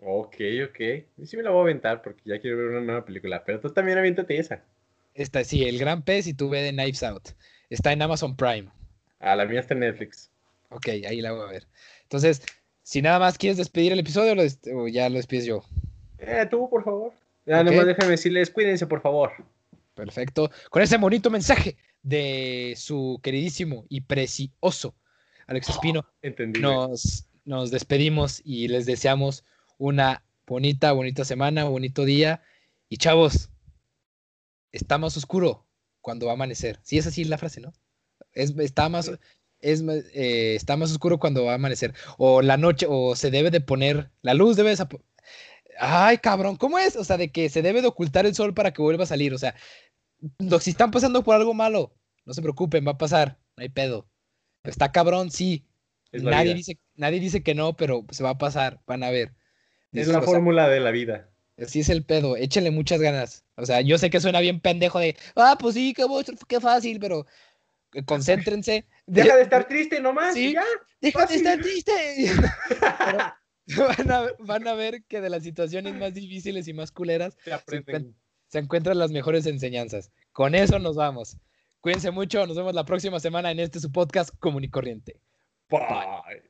Ok, ok. Sí me la voy a aventar porque ya quiero ver una nueva película, pero tú también aviéntate esa. Esta, sí, El Gran Pez y tú ve de Knives Out. Está en Amazon Prime. Ah, la mía está en Netflix. Ok, ahí la voy a ver. Entonces, si nada más quieres despedir el episodio o ya lo despides yo. Eh, tú, por favor. Ya nomás déjame decirles, cuídense, por favor. Perfecto. Con ese bonito mensaje de su queridísimo y precioso Alex Espino, nos, nos despedimos y les deseamos una bonita, bonita semana, bonito día. Y chavos, está más oscuro cuando va a amanecer. Sí, es así la frase, ¿no? Es, está más, es, eh, está más oscuro cuando va a amanecer. O la noche, o se debe de poner, la luz debe de... Ay, cabrón, ¿cómo es? O sea, de que se debe de ocultar el sol para que vuelva a salir. O sea, si están pasando por algo malo, no se preocupen, va a pasar, no hay pedo. Está cabrón, sí. nadie dice, nadie dice que no, pero se va a pasar, van a ver. Es la fórmula de la vida. Así es el pedo, échenle muchas ganas. O sea, yo sé que suena bien pendejo de, ah, pues sí, qué, qué fácil, pero concéntrense. Deja de estar triste nomás. Sí, ya, deja de estar triste. van, a, ver que de las situaciones más difíciles y más culeras se, encuentran las mejores enseñanzas. Con eso nos vamos. Cuídense mucho, nos vemos la próxima semana en este su podcast Común y Corriente. Bye.